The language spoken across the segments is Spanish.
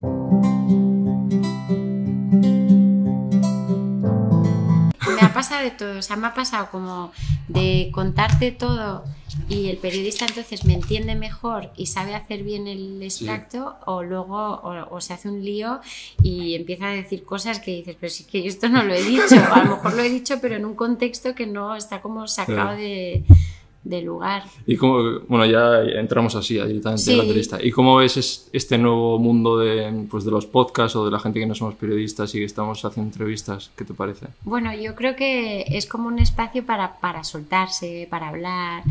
Me ha pasado de todo, o sea, me ha pasado como de contarte todo y el periodista entonces me entiende mejor y sabe hacer bien el extracto o luego o, o se hace un lío y empieza a decir cosas que dices, pero sí que yo esto no lo he dicho, o a lo mejor lo he dicho pero en un contexto que no está como sacado Claro. de, de lugar. Y como, bueno, ya entramos así directamente Sí. en la entrevista. ¿Y cómo ves es- este nuevo mundo de, pues, de los podcasts o de la gente que no somos periodistas y que estamos haciendo entrevistas? ¿Qué te parece? Bueno, yo creo que es como un espacio para, para soltarse, para hablar.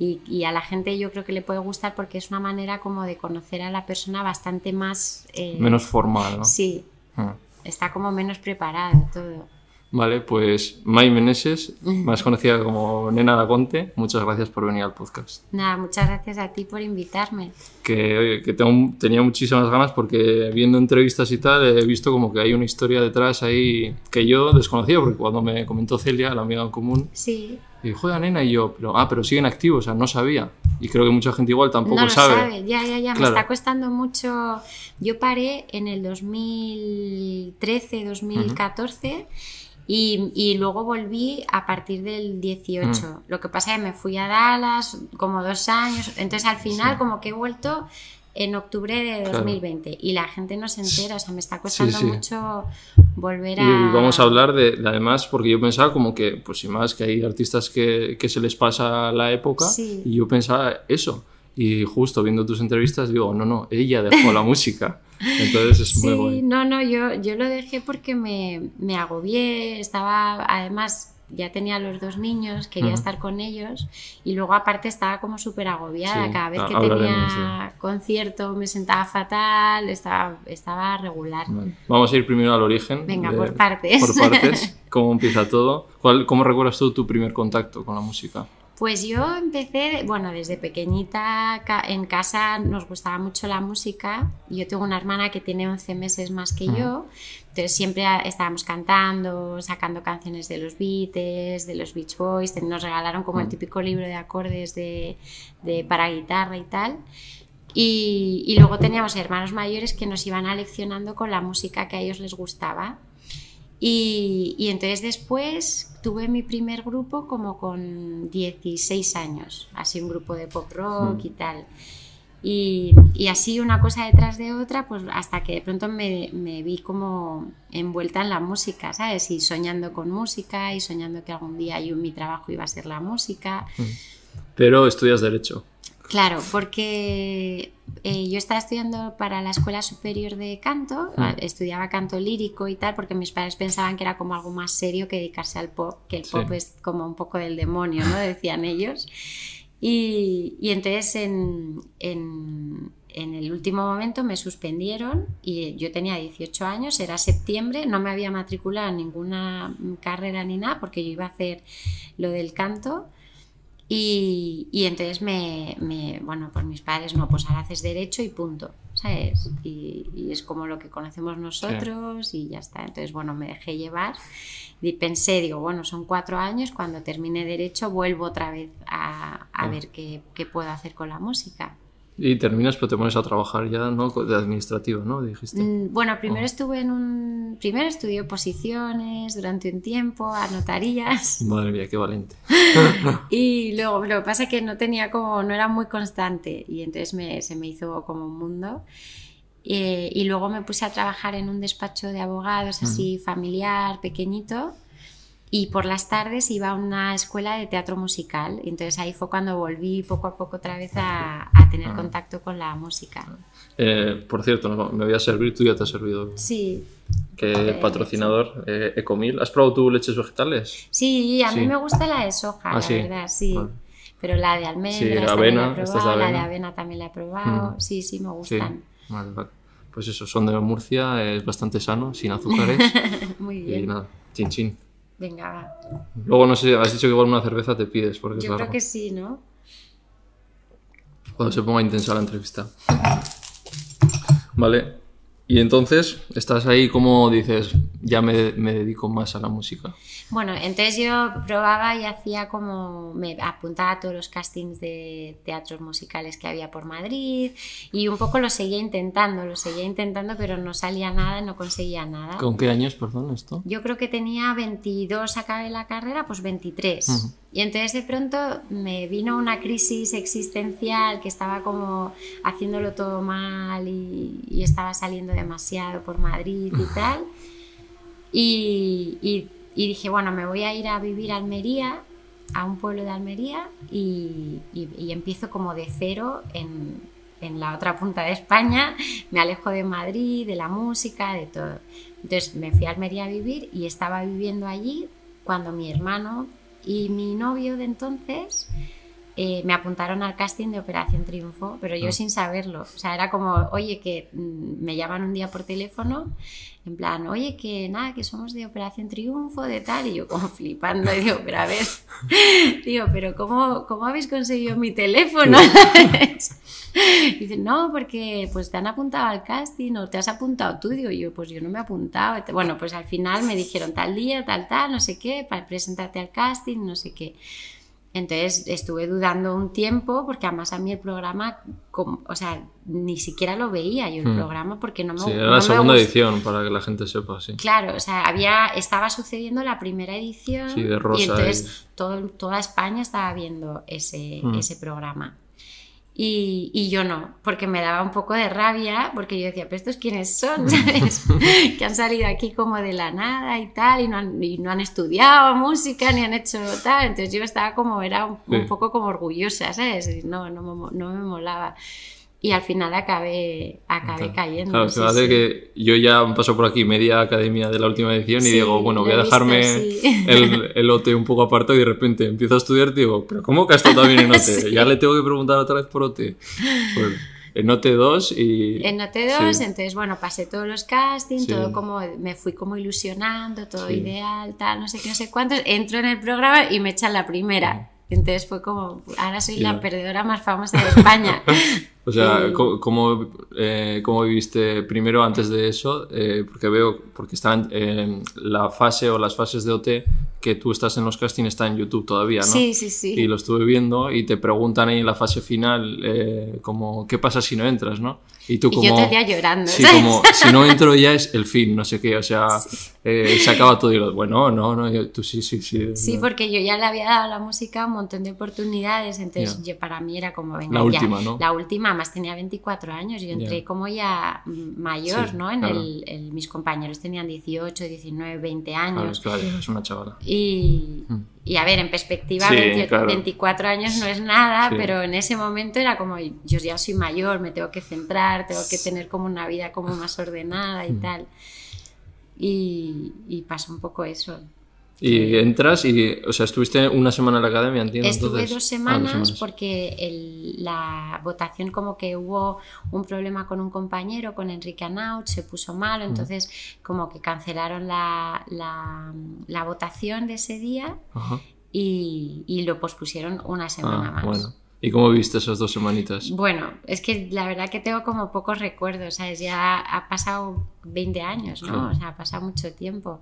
Y, y a la gente yo creo que le puede gustar porque es una manera como de conocer a la persona bastante más... eh, Menos formal, ¿no? Sí, Ah. está como menos preparado todo. Vale, pues May Meneses, más conocida como Nena da Conte, muchas gracias por venir al podcast. Nada, muchas gracias a ti por invitarme. Que, oye, que tengo- tenía muchísimas ganas porque viendo entrevistas y tal he visto como que hay una historia detrás ahí que yo desconocía porque cuando me comentó Celia, la amiga en común, Sí, y juega nena y yo, pero ah, pero siguen activos, o sea, no sabía. Y creo que mucha gente igual tampoco no lo sabe. sabe. Ya, ya, ya. Me Claro. está costando mucho. Yo paré en el 2013, 2014. Y, y luego volví a partir del 18. Mm. Lo que pasa es que me fui a Dallas como dos años. Entonces al final Sí. como que he vuelto en octubre de Claro. 2020. Y la gente no se entera. O sea, me está costando sí. mucho volver Y a... vamos a hablar de, de además, porque yo pensaba como que, pues sin más, que hay artistas que, que se les pasa la época Sí. y yo pensaba eso. Y justo viendo tus entrevistas digo, no, no, ella dejó la música. Entonces es muy Sí, guay. no, no, yo, yo lo dejé porque me, me agobié, estaba, además ya tenía los dos niños, quería Ujú. estar con ellos y luego aparte estaba como súper agobiada, Sí, cada vez que tenía concierto me sentaba fatal, estaba, estaba regular. Vale. Vamos a ir primero al origen. Venga, de- por partes. Por partes, cómo empieza todo. ¿Cuál, ¿Cómo recuerdas tú tu primer contacto con la música? Pues yo empecé, bueno, desde pequeñita en casa nos gustaba mucho la música. Yo tengo una hermana que tiene 11 meses más que yo, entonces siempre estábamos cantando, sacando canciones de los Beatles, de los Beach Boys. Nos regalaron como el típico libro de acordes de, de- para guitarra y tal. Y, y luego teníamos hermanos mayores que nos iban aleccionando con la música que a ellos les gustaba. Y, y entonces después tuve mi primer grupo como con 16 años, así un grupo de pop rock Mm. y tal. Y, y así una cosa detrás de otra, pues hasta que de pronto me, me vi como envuelta en la música, ¿sabes? Y soñando con música y soñando que algún día yo mi trabajo iba a ser la música. Pero estudias Derecho. Claro, porque eh, yo estaba estudiando para la Escuela Superior de Canto, Mm. eh, estudiaba canto lírico y tal, porque mis padres pensaban que era como algo más serio que dedicarse al pop, que el Sí. pop es como un poco del demonio, ¿no? Decían ellos. Y, y entonces en, en- en el último momento me suspendieron y yo tenía 18 años, era septiembre, no me había matriculado en ninguna carrera ni nada porque yo iba a hacer lo del canto. Y, y entonces me, me- bueno, pues mis padres, no, pues ahora haces derecho y punto, ¿sabes? Y, y es como lo que conocemos nosotros y ya está. Entonces, bueno, me dejé llevar y pensé, digo, bueno, son cuatro años, cuando termine derecho vuelvo otra vez a, a Ah. ver qué, qué puedo hacer con la música. Y terminas, pero te pones a trabajar ya, ¿no? De administrativo, ¿no? Dijiste. Mm, Bueno, primero Oh. estuve en un... Primero estudié posiciones durante un tiempo, a notarías. Madre mía, qué valiente. Y luego lo que pasa es que no tenía como, no era muy constante y entonces me- se me hizo como un mundo. Eh, y luego me puse a trabajar en un despacho de abogados así familiar, pequeñito. Y por las tardes iba a una escuela de teatro musical. Y entonces ahí fue cuando volví poco a poco otra vez a, a tener Ah. contacto con la música. Eh, por cierto, me voy a servir, tú ya te has servido. Sí, Que Ok, patrocinador, eh, Ecomil. ¿Has probado tú leches vegetales? sí, a mí Sí. me gusta la de soja, Ah, la sí. verdad, sí. Vale. Pero la de almendras Sí, también avena, la he probado, la de avena. también la he probado. Mm. Sí, sí, me gustan. Vale, vale. Pues eso, son de Murcia, es bastante sano, sin azúcares. Muy y bien. nada, chin chin. Venga. Luego no sé, has dicho que igual una cerveza te pides, porque Yo creo largo. que sí, ¿no? Cuando se ponga intensa la entrevista. Vale. Y entonces, estás ahí como dices, ya me, me, dedico más a la música? Bueno, entonces yo probaba y hacía como, me apuntaba a todos los castings de teatros musicales que había por Madrid y un poco lo seguía intentando, lo seguía intentando, pero no salía nada, no conseguía nada. ¿Con qué años, perdón, esto? Yo creo que tenía 22, acabé la carrera, pues 23. Y entonces de pronto me vino una crisis existencial que estaba como haciéndolo todo mal y, y estaba saliendo demasiado por Madrid y tal. Y, y, dije, bueno, me voy a ir a vivir a Almería, a un pueblo de Almería, y, y empiezo como de cero en, en, la otra punta de España, me alejo de Madrid, de la música, de todo. Entonces me fui a Almería a vivir y estaba viviendo allí cuando mi hermano y mi novio de entonces eh, me apuntaron al casting de Operación Triunfo, pero yo ah. sin saberlo. O sea, era como, oye, que mm, me llaman un día por teléfono, en plan, oye, que nada, que somos de Operación Triunfo, de tal, y yo como flipando, y digo, pero a ver, digo, pero ¿cómo, cómo habéis conseguido mi teléfono? Dicen, no, porque pues te han apuntado al casting o te has apuntado tú. Digo yo, pues yo no me he apuntado. Bueno, pues al final me dijeron tal día, tal, tal, no sé qué, para presentarte al casting, no sé qué. Entonces estuve dudando un tiempo porque además a mí el programa, o sea, ni siquiera lo veía yo el hmm. programa porque no me Sí, era la segunda edición para que la gente sepa, sí. Claro, o sea, había, estaba sucediendo la primera edición sí, de Rosa y entonces todo, toda España estaba viendo ese, hmm. ese programa. Y, y, yo no, porque me daba un poco de rabia, porque yo decía, pero estos quiénes son, ¿sabes? que han salido aquí como de la nada y tal, y no han, y no han estudiado música, ni han hecho tal. Entonces yo estaba como, era un, un poco como orgullosa, ¿sabes? No, no, no me molaba y al final acabé, acabé cayendo. Claro, se hace que yo ya paso por aquí media academia de la última edición y digo, bueno, voy a dejarme el, el, OT un poco aparte y de repente empiezo a estudiar y digo, pero ¿cómo que ha estado también en OT? Ya le tengo que preguntar otra vez por OT. Pues, en OT2 y... En OT2, entonces, bueno, pasé todos los castings, todo como, me fui como ilusionando, todo ideal, tal, no sé qué, no sé cuántos, entro en el programa y me echan la primera. Entonces fue como, ahora soy la perdedora más famosa de España. O sea, ¿cómo, eh, ¿cómo, viviste primero antes de eso? Eh, porque veo, porque están en la fase o las fases de OT que tú estás en los castings está en YouTube todavía, ¿no? Sí, sí, sí. Y lo estuve viendo y te preguntan ahí en la fase final eh, como, ¿qué pasa si no entras, no? Y tú como... yo te llorando. Sí, como, si no entro ya es el fin, no sé qué, o sea, eh, se acaba todo y lo, bueno, no, no, tú sí, sí, sí. Sí, porque yo ya le había dado a la música un montón de oportunidades, entonces yo, para mí era como, venga, La última, ¿no? La última, más tenía 24 años, yo entré como ya mayor, ¿no? En el, mis compañeros tenían 18, 19, 20 años. Claro, claro, es una chavala. Y, mm. y a ver, en perspectiva, 24 años no es nada, pero en ese momento era como, yo ya soy mayor, me tengo que centrar, tengo que tener como una vida como más ordenada y mm. tal. Y, y pasa un poco eso. Y entras y, o sea, estuviste una semana en la academia, entiendo. Estuve dos, semanas ah, dos, semanas porque el, la votación como que hubo un problema con un compañero, con Enrique Anaut, se puso mal, entonces como que cancelaron la, la, la votación de ese día y, y, lo pospusieron una semana ah, más. Bueno. ¿Y cómo viste esas dos semanitas? Bueno, es que la verdad que tengo como pocos recuerdos, ¿sabes? Ya ha pasado 20 años, ¿no? O sea, ha pasado mucho tiempo.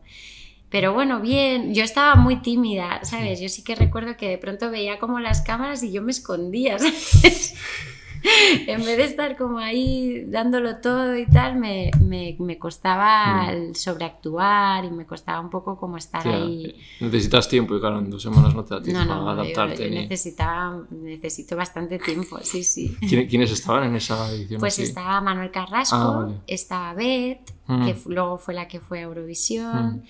Pero bueno, bien, yo estaba muy tímida, ¿sabes? Yo sí que recuerdo que de pronto veía como las cámaras y yo me escondía, ¿sabes? en vez de estar como ahí dándolo todo y tal, me, me, me costaba mm. sobreactuar y me costaba un poco como estar ahí. Necesitas tiempo y claro, en dos semanas no te da tiempo para adaptarte. necesitaba, necesito bastante tiempo, sí, sí. ¿Quiénes estaban en esa edición? Pues estaba Manuel Carrasco, ah, estaba Beth, mm. que luego fue la que fue a Eurovisión. Mm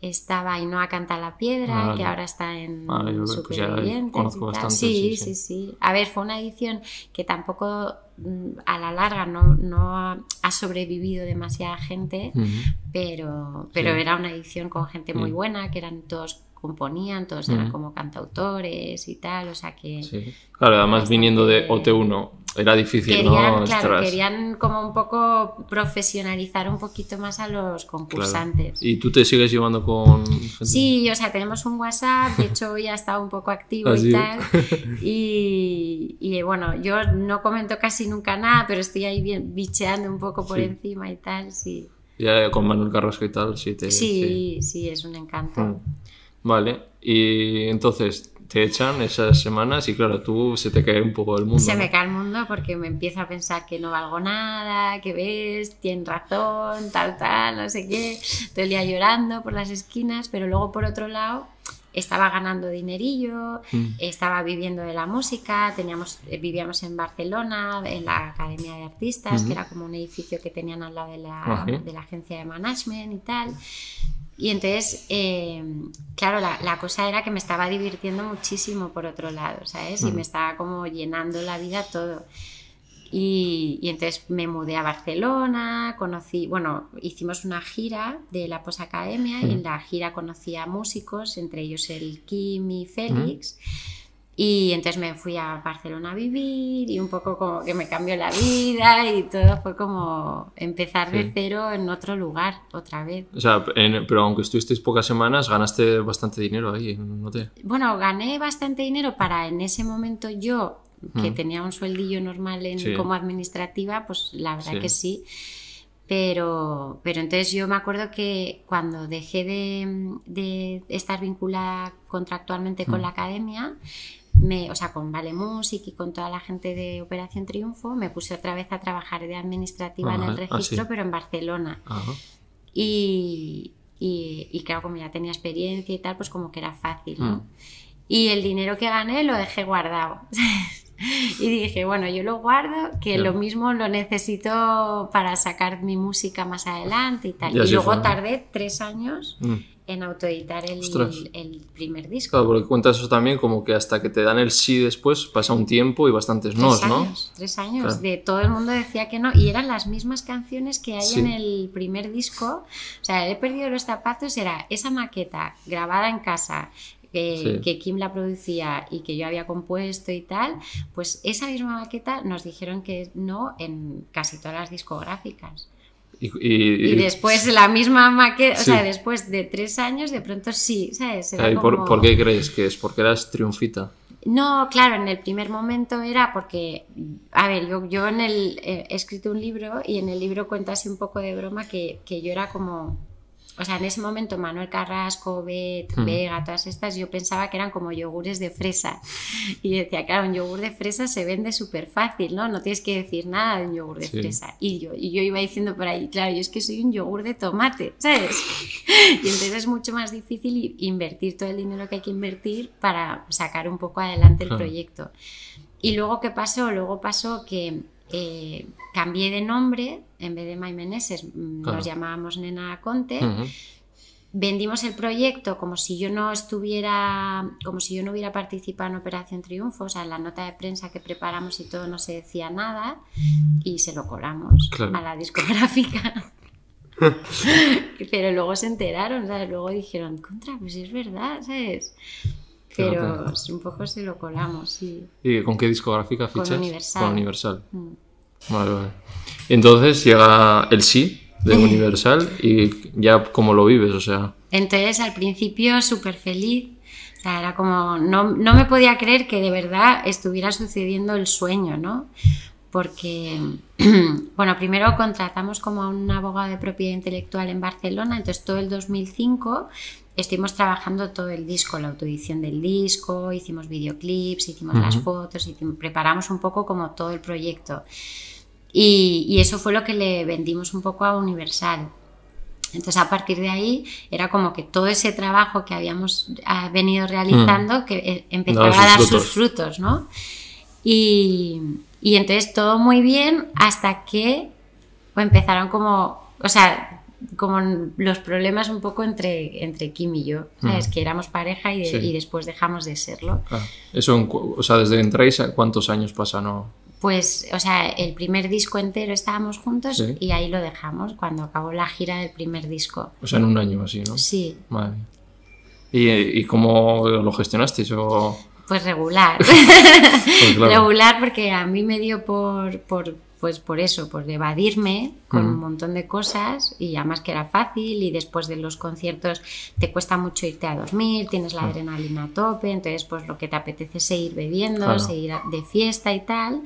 estaba Ainhoa Canta la Piedra, que ahora está en ah, Supervivientes. sí, sí, sí, A ver, fue una edición que tampoco mm, a la larga no, no ha sobrevivido demasiada gente, pero, pero era una edición con gente muy buena, que eran todos componían, todos eran como cantautores y tal, o sea que... Claro, además viniendo de OT1 era difícil, querían, ¿no? Claro, querían como un poco profesionalizar un poquito más a los concursantes. ¿Y tú te sigues llevando con gente? Sí, o sea, tenemos un WhatsApp, de hecho hoy ha estado un poco activo y tal, y, y, bueno, yo no comento casi nunca nada, pero estoy ahí bien, bicheando un poco por encima y tal, sí. Ya con Manuel Carrasco y tal, sí te... Sí, sí, es un encanto. Mm. Vale, y entonces te echan esas semanas y claro, tú se te cae un poco el mundo. Se me cae el mundo porque me empiezo a pensar que no valgo nada, que ves, tienes razón, tal, tal, no sé qué. Todo el día llorando por las esquinas, pero luego por otro lado estaba ganando dinerillo, mm. estaba viviendo de la música, teníamos, eh, vivíamos en Barcelona, en la Academia de Artistas, que era como un edificio que tenían al lado de la, de la agencia de management y tal. Y entonces, eh, claro, la, cosa era que me estaba divirtiendo muchísimo por otro lado, ¿sabes? Y me estaba como llenando la vida todo. Y, entonces me mudé a Barcelona, conocí, bueno, hicimos una gira de la Posacademia y en la gira conocí a músicos, entre ellos el Kim y Félix. Y entonces me fui a Barcelona a vivir y un poco como que me cambió la vida y todo fue como empezar de cero en otro lugar otra vez. O sea, pero aunque estuvisteis pocas semanas, ganaste bastante dinero ahí, ¿no te? Bueno, gané bastante dinero para en ese momento yo, que mm. tenía un sueldillo normal en, como administrativa, pues la verdad que sí. Pero, pero entonces yo me acuerdo que cuando dejé de, de estar vinculada contractualmente con mm. la academia, o sea, con Vale Music y con toda la gente de Operación Triunfo, me puse otra vez a trabajar de administrativa en el ah, registro, pero en Barcelona. Y, y, claro, como ya tenía experiencia y tal, pues como que era fácil, ¿no? Mm. Y el dinero que gané lo dejé guardado. y dije, bueno, yo lo guardo, que lo mismo lo necesito para sacar mi música más adelante y tal. Y, luego tardé tres años mm en autoeditar el, el, primer disco. Claro, porque cuentas eso también como que hasta que te dan el sí después pasa un tiempo y bastantes nos, ¿no? Tres años, de todo el mundo decía que no y eran las mismas canciones que hay en el primer disco. O sea, He perdido los zapatos era esa maqueta grabada en casa que, que, Kim la producía y que yo había compuesto y tal, pues esa misma maqueta nos dijeron que no en casi todas las discográficas. Y, después la misma maqueta, o sea, después de tres años, de pronto sí, ¿sabes? por, qué crees que es? ¿Porque eras triunfita? No, claro, en el primer momento era porque, a ver, yo, yo en el, he escrito un libro y en el libro cuento así un poco de broma que, que yo era como o sea, en ese momento Manuel Carrasco, Bet, hmm. Vega, todas estas, yo pensaba que eran como yogures de fresa. Y decía, claro, un yogur de fresa se vende súper fácil, ¿no? No tienes que decir nada de un yogur de fresa. Y yo, y yo iba diciendo por ahí, claro, yo es que soy un yogur de tomate, ¿sabes? Y entonces es mucho más difícil invertir todo el dinero que hay que invertir para sacar un poco adelante el proyecto. Y luego, ¿qué pasó? Luego pasó que eh, cambié de nombre, en vez de Maimeneses mm, nos llamábamos Nena Conte. Vendimos el proyecto como si yo no estuviera, como si yo no hubiera participado en Operación Triunfo, o sea, en la nota de prensa que preparamos y todo no se decía nada y se lo colamos a la discográfica. Pero luego se enteraron, ¿sabes? Luego dijeron, contra, pues es verdad, ¿sabes? Pero un poco se lo colamos, sí. ¿Y con qué discográfica fichas? Con Universal. Con Universal. Mm. Vale, vale. Entonces llega el sí de Universal y ya cómo lo vives, o sea. Entonces al principio súper feliz, o sea, era como, no, no me podía creer que de verdad estuviera sucediendo el sueño, ¿no? Porque, bueno, primero contratamos como a un abogado de propiedad intelectual en Barcelona, entonces todo el 2005 estuvimos trabajando todo el disco, la autoedición del disco, hicimos videoclips, hicimos las fotos, preparamos un poco como todo el proyecto. Y, eso fue lo que le vendimos un poco a Universal. Entonces a partir de ahí era como que todo ese trabajo que habíamos venido realizando mm. que eh, empezaba a dar sus frutos, ¿no? Y, y entonces todo muy bien hasta que empezaron como, o sea, como los problemas un poco entre, entre Kim y yo, ¿sabes? Que éramos pareja y, y, después dejamos de serlo. Eso, o sea, desde entráis, ¿cuántos años pasan? Pues, o sea, el primer disco entero estábamos juntos y ahí lo dejamos cuando acabó la gira del primer disco. O sea, en un año así, ¿no? Sí. Madre ¿Y, ¿Y, cómo lo gestionasteis? O... Pues regular. Pues regular porque a mí me dio por, por pues por eso, por evadirme con un montón de cosas y además que era fácil y después de los conciertos te cuesta mucho irte a dormir, tienes la adrenalina a tope, entonces pues lo que te apetece es seguir bebiendo, seguir de fiesta y tal.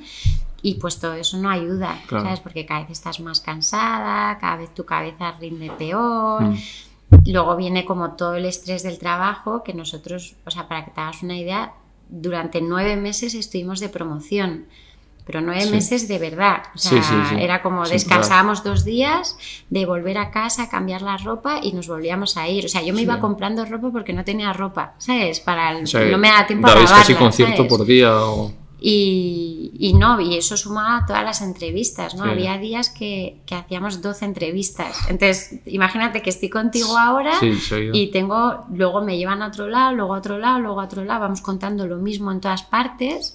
y pues todo eso no ayuda, ¿sabes? Porque cada vez estás más cansada, cada vez tu cabeza rinde peor. Mm. Luego viene como todo el estrés del trabajo, que nosotros, o sea, para que te hagas una idea, durante nueve meses estuvimos de promoción pero nueve meses de verdad. O sea, era como descansábamos dos días de volver a casa, cambiar la ropa y nos volvíamos a ir. O sea, yo me iba comprando ropa porque no tenía ropa, ¿sabes? Para no me da tiempo a lavarla, casi concierto por día o... Y, no, y eso sumaba a todas las entrevistas, ¿no? Había días que, que, hacíamos 12 entrevistas. Entonces, imagínate que estoy contigo ahora y tengo, luego me llevan a otro lado, luego a otro lado, luego a otro lado, vamos contando lo mismo en todas partes.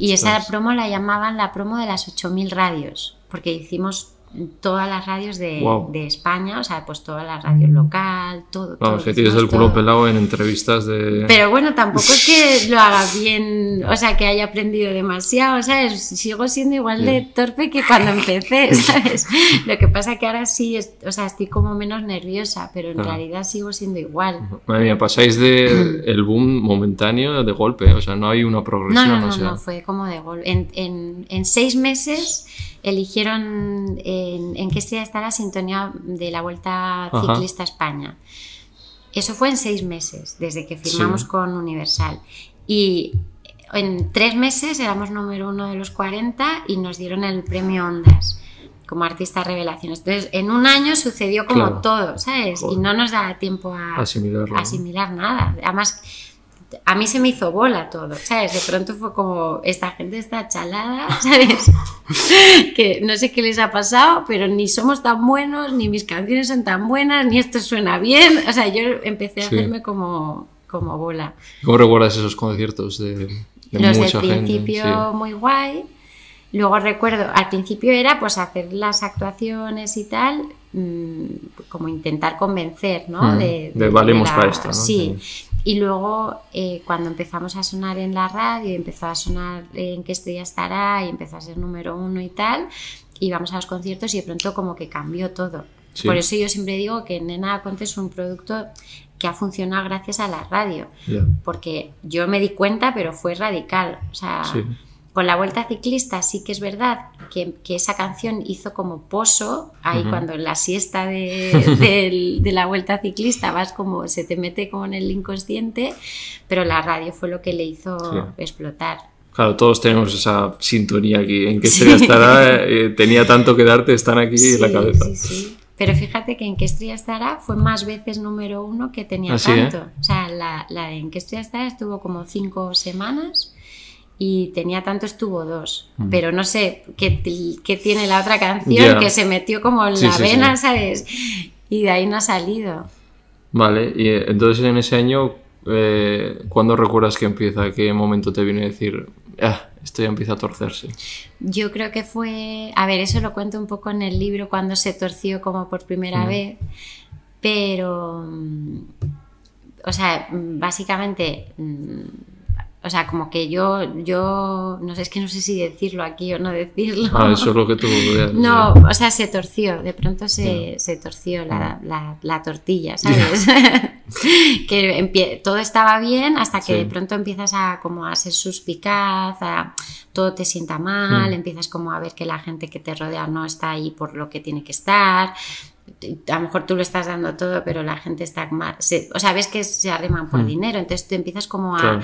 Y esa promo la llamaban la promo de las 8.000 radios, porque hicimos todas las radios de, de, España, o sea, pues todas las radios local, todo. Vamos, que tienes el culo pelado en entrevistas de... Pero bueno, tampoco es que lo haga bien, o sea, que haya aprendido demasiado, ¿sabes? Sigo siendo igual de torpe que cuando empecé, ¿sabes? Lo que pasa que ahora sí, o sea, estoy como menos nerviosa, pero en realidad sigo siendo igual. Madre mía, pasáis del el boom momentáneo de golpe, o sea, no hay una progresión. No, no, no, no fue como de golpe. En, en, en seis meses eligieron en, qué estrella está la sintonía de la Vuelta Ciclista España. Eso fue en seis meses, desde que firmamos con Universal. Y en tres meses éramos número uno de los 40 y nos dieron el premio Ondas como artista revelaciones. Entonces, en un año sucedió como todo, ¿sabes? Y no nos da tiempo a asimilar nada. Además, a mí se me hizo bola todo, ¿sabes? De pronto fue como, esta gente está chalada, ¿sabes? que no sé qué les ha pasado, pero ni somos tan buenos, ni mis canciones son tan buenas, ni esto suena bien. O sea, yo empecé a hacerme como, como bola. ¿Cómo recuerdas esos conciertos de, de Los del principio muy guay. Luego recuerdo, al principio era pues hacer las actuaciones y tal, mm, como intentar convencer, ¿no? Mm, de, de, valemos para esto, ¿no? Sí. Y luego, eh, cuando empezamos a sonar en la radio, empezó a sonar en qué estrella estará y empezó a ser número uno y tal, íbamos a los conciertos y de pronto como que cambió todo. Por eso yo siempre digo que Nena Conte es un producto que ha funcionado gracias a la radio. Porque yo me di cuenta, pero fue radical. O sea, con la Vuelta Ciclista sí que es verdad que, esa canción hizo como pozo, ahí cuando en la siesta de, la Vuelta Ciclista vas como, se te mete como en el inconsciente, pero la radio fue lo que le hizo explotar. Claro, todos tenemos esa sintonía aquí, en que estrella estará, eh, tenía tanto que darte, están aquí en la cabeza. Sí, sí. Pero fíjate que en qué estrella estará fue más veces número uno que tenía ¿Ah, ¿eh? tanto. O sea, la, la en qué estrella estará estuvo como cinco semanas y tenía tanto estuvo dos. Mm. Pero no sé qué, qué, tiene la otra canción que se metió como en la vena, ¿sabes? Y de ahí no ha salido. Vale, y eh, entonces en ese año, eh, ¿cuándo recuerdas que empieza? ¿Qué momento te viene a decir, ah, esto ya empieza a torcerse? Yo creo que fue, a ver, eso lo cuento un poco en el libro cuando se torció como por primera vez, pero, mm, o sea, básicamente mm, o sea, como que yo, yo, no sé, es que no sé si decirlo aquí o no decirlo. Ah, eso es lo que tú No, o sea, se torció, de pronto se, se torció la, la, la, tortilla, ¿sabes? que todo estaba bien hasta que de pronto empiezas a como a ser suspicaz, a, todo te sienta mal, mm. empiezas como a ver que la gente que te rodea no está ahí por lo que tiene que estar, a lo mejor tú lo estás dando todo, pero la gente está mal. o sea, ves que se arreman por hmm. dinero, entonces tú empiezas como a,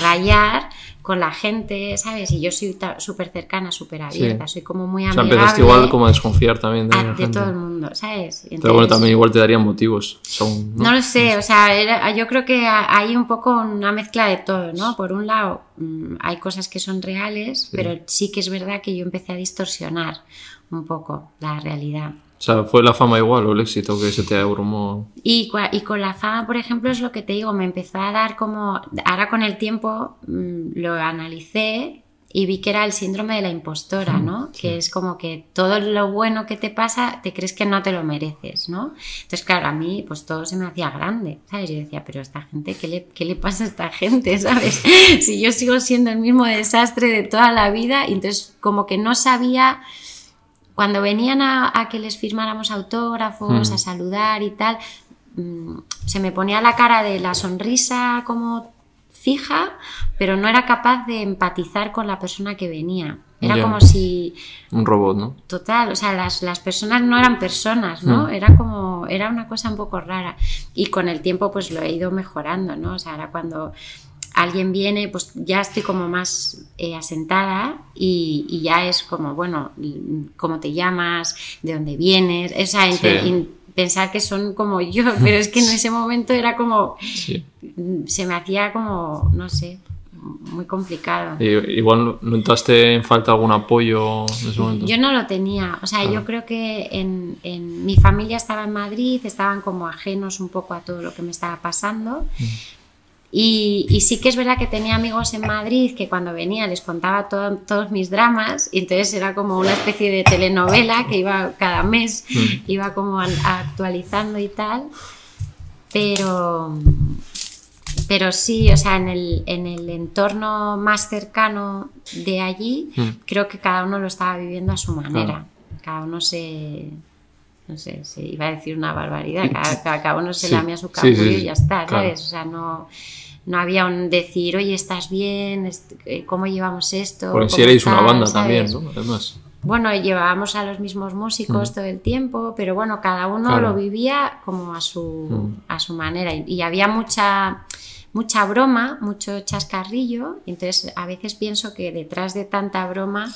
rayar con la gente, ¿sabes? Y yo soy súper cercana, súper abierta, soy como muy amigable. O sea, empezaste igual como a desconfiar también de, todo el mundo, ¿sabes? pero bueno, también igual te darían motivos. Son, ¿no? lo sé, o sea, yo creo que hay un poco una mezcla de todo, ¿no? Por un lado, mm, hay cosas que son reales, pero sí que es verdad que yo empecé a distorsionar un poco la realidad. O sea, ¿fue la fama igual o el éxito que se te abrumó? Y, y con la fama, por ejemplo, es lo que te digo, me empezó a dar como... Ahora con el tiempo mm, lo analicé y vi que era el síndrome de la impostora, ¿no? Que es como que todo lo bueno que te pasa te crees que no te lo mereces, ¿no? Entonces, claro, a mí pues todo se me hacía grande, ¿sabes? Yo decía, pero esta gente, ¿qué le, qué le pasa a esta gente, ¿sabes? si yo sigo siendo el mismo desastre de toda la vida, y entonces como que no sabía cuando venían a, que les firmáramos autógrafos, a saludar y tal, mm, se me ponía la cara de la sonrisa como fija, pero no era capaz de empatizar con la persona que venía. Era como si... Un robot, ¿no? Total, o sea, las, las personas no eran personas, ¿no? Hmm. Era como, era una cosa un poco rara. Y con el tiempo pues lo he ido mejorando, ¿no? O sea, ahora cuando alguien viene, pues ya estoy como más eh, asentada y, ya es como, bueno, cómo te llamas, de dónde vienes, esa pensar que son como yo, pero es que en ese momento era como, se me hacía como, no sé, muy complicado. igual notaste en falta algún apoyo en ese momento. Yo no lo tenía, o sea, yo creo que en, en, mi familia estaba en Madrid, estaban como ajenos un poco a todo lo que me estaba pasando. Mm. Y, sí que es verdad que tenía amigos en Madrid que cuando venía les contaba todos mis dramas y entonces era como una especie de telenovela que iba cada mes, mm. iba como actualizando y tal. Pero, pero sí, o sea, en el, en el entorno más cercano de allí, mm. creo que cada uno lo estaba viviendo a su manera. Cada uno se, no sé, se iba a decir una barbaridad, cada, uno se lamía su cabello y ya está, ¿sabes? O sea, no, no había un decir, oye, ¿estás bien? Eh, ¿Cómo llevamos esto? Porque si erais una banda también, ¿no? Además. Bueno, llevábamos a los mismos músicos todo el tiempo, pero bueno, cada uno lo vivía como a su, mm. a su manera. Y, había mucha, mucha broma, mucho chascarrillo. Entonces, a veces pienso que detrás de tanta broma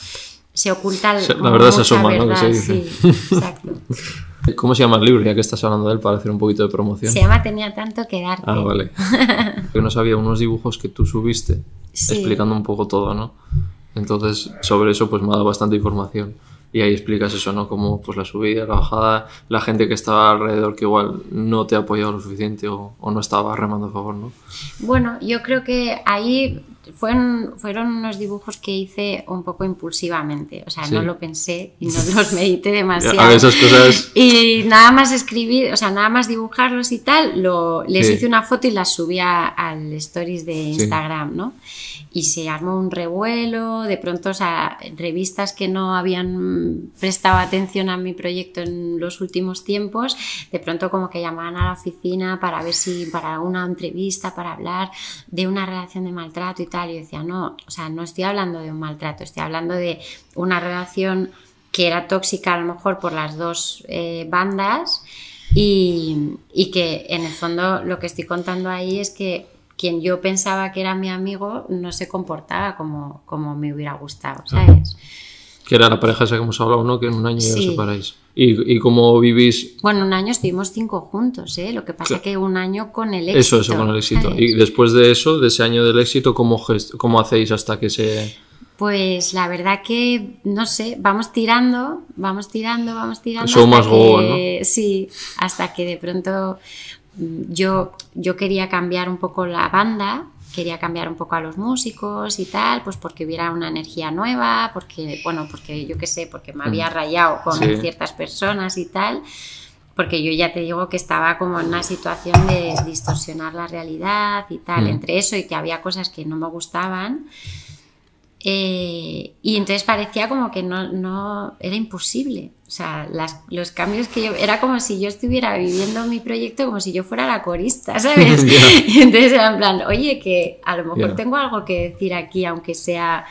se oculta la verdad se asoma, ¿no? Sí, exacto. ¿Cómo se llama el libro? Ya que estás hablando de él para hacer un poquito de promoción. Se llama Tenía tanto que darte. Ah, vale. Yo no sabía unos dibujos que tú subiste explicando un poco todo, ¿no? Entonces, sobre eso pues me ha dado bastante información. Y ahí explicas eso, ¿no? Como pues la subida, la bajada, la gente que estaba alrededor que igual no te ha apoyado lo suficiente o, o no estaba remando a favor, ¿no? Bueno, yo creo que ahí fueron, fueron unos dibujos que hice un poco impulsivamente, o sea, no lo pensé y no los medité demasiado. A esas cosas... Y nada más escribir, o sea, nada más dibujarlos y tal, lo, les hice una foto y las subí al stories de Instagram, ¿no? y se armó un revuelo, de pronto, o sea, revistas que no habían prestado atención a mi proyecto en los últimos tiempos, de pronto como que llamaban a la oficina para ver si, para una entrevista, para hablar de una relación de maltrato y tal, y yo decía, no, o sea, no estoy hablando de un maltrato, estoy hablando de una relación que era tóxica a lo mejor por las dos eh, bandas y, y que en el fondo lo que estoy contando ahí es que quien yo pensaba que era mi amigo no se comportaba como, como me hubiera gustado, ¿sabes? Que era la pareja esa que hemos hablado, ¿no? Que en un año ya os separáis. ¿Y, ¿Y, cómo vivís? Bueno, un año estuvimos cinco juntos, ¿eh? Lo que pasa que un año con el éxito. Eso, eso, con el éxito. Y después de eso, de ese año del éxito, ¿cómo, cómo hacéis hasta que se...? Pues la verdad que, no sé, vamos tirando, vamos tirando, vamos tirando. Eso más que, ¿no? Sí, hasta que de pronto yo, yo quería cambiar un poco la banda, quería cambiar un poco a los músicos y tal, pues porque hubiera una energía nueva, porque, bueno, porque yo qué sé, porque me había mm. rayado con ciertas personas y tal, porque yo ya te digo que estaba como en una situación de distorsionar la realidad y tal, mm. entre eso y que había cosas que no me gustaban. Eh, y entonces parecía como que no, no era imposible. O sea, los cambios que yo. Era como si yo estuviera viviendo mi proyecto como si yo fuera la corista, ¿sabes? Y entonces era en plan, oye, que a lo mejor tengo algo que decir aquí, aunque sea.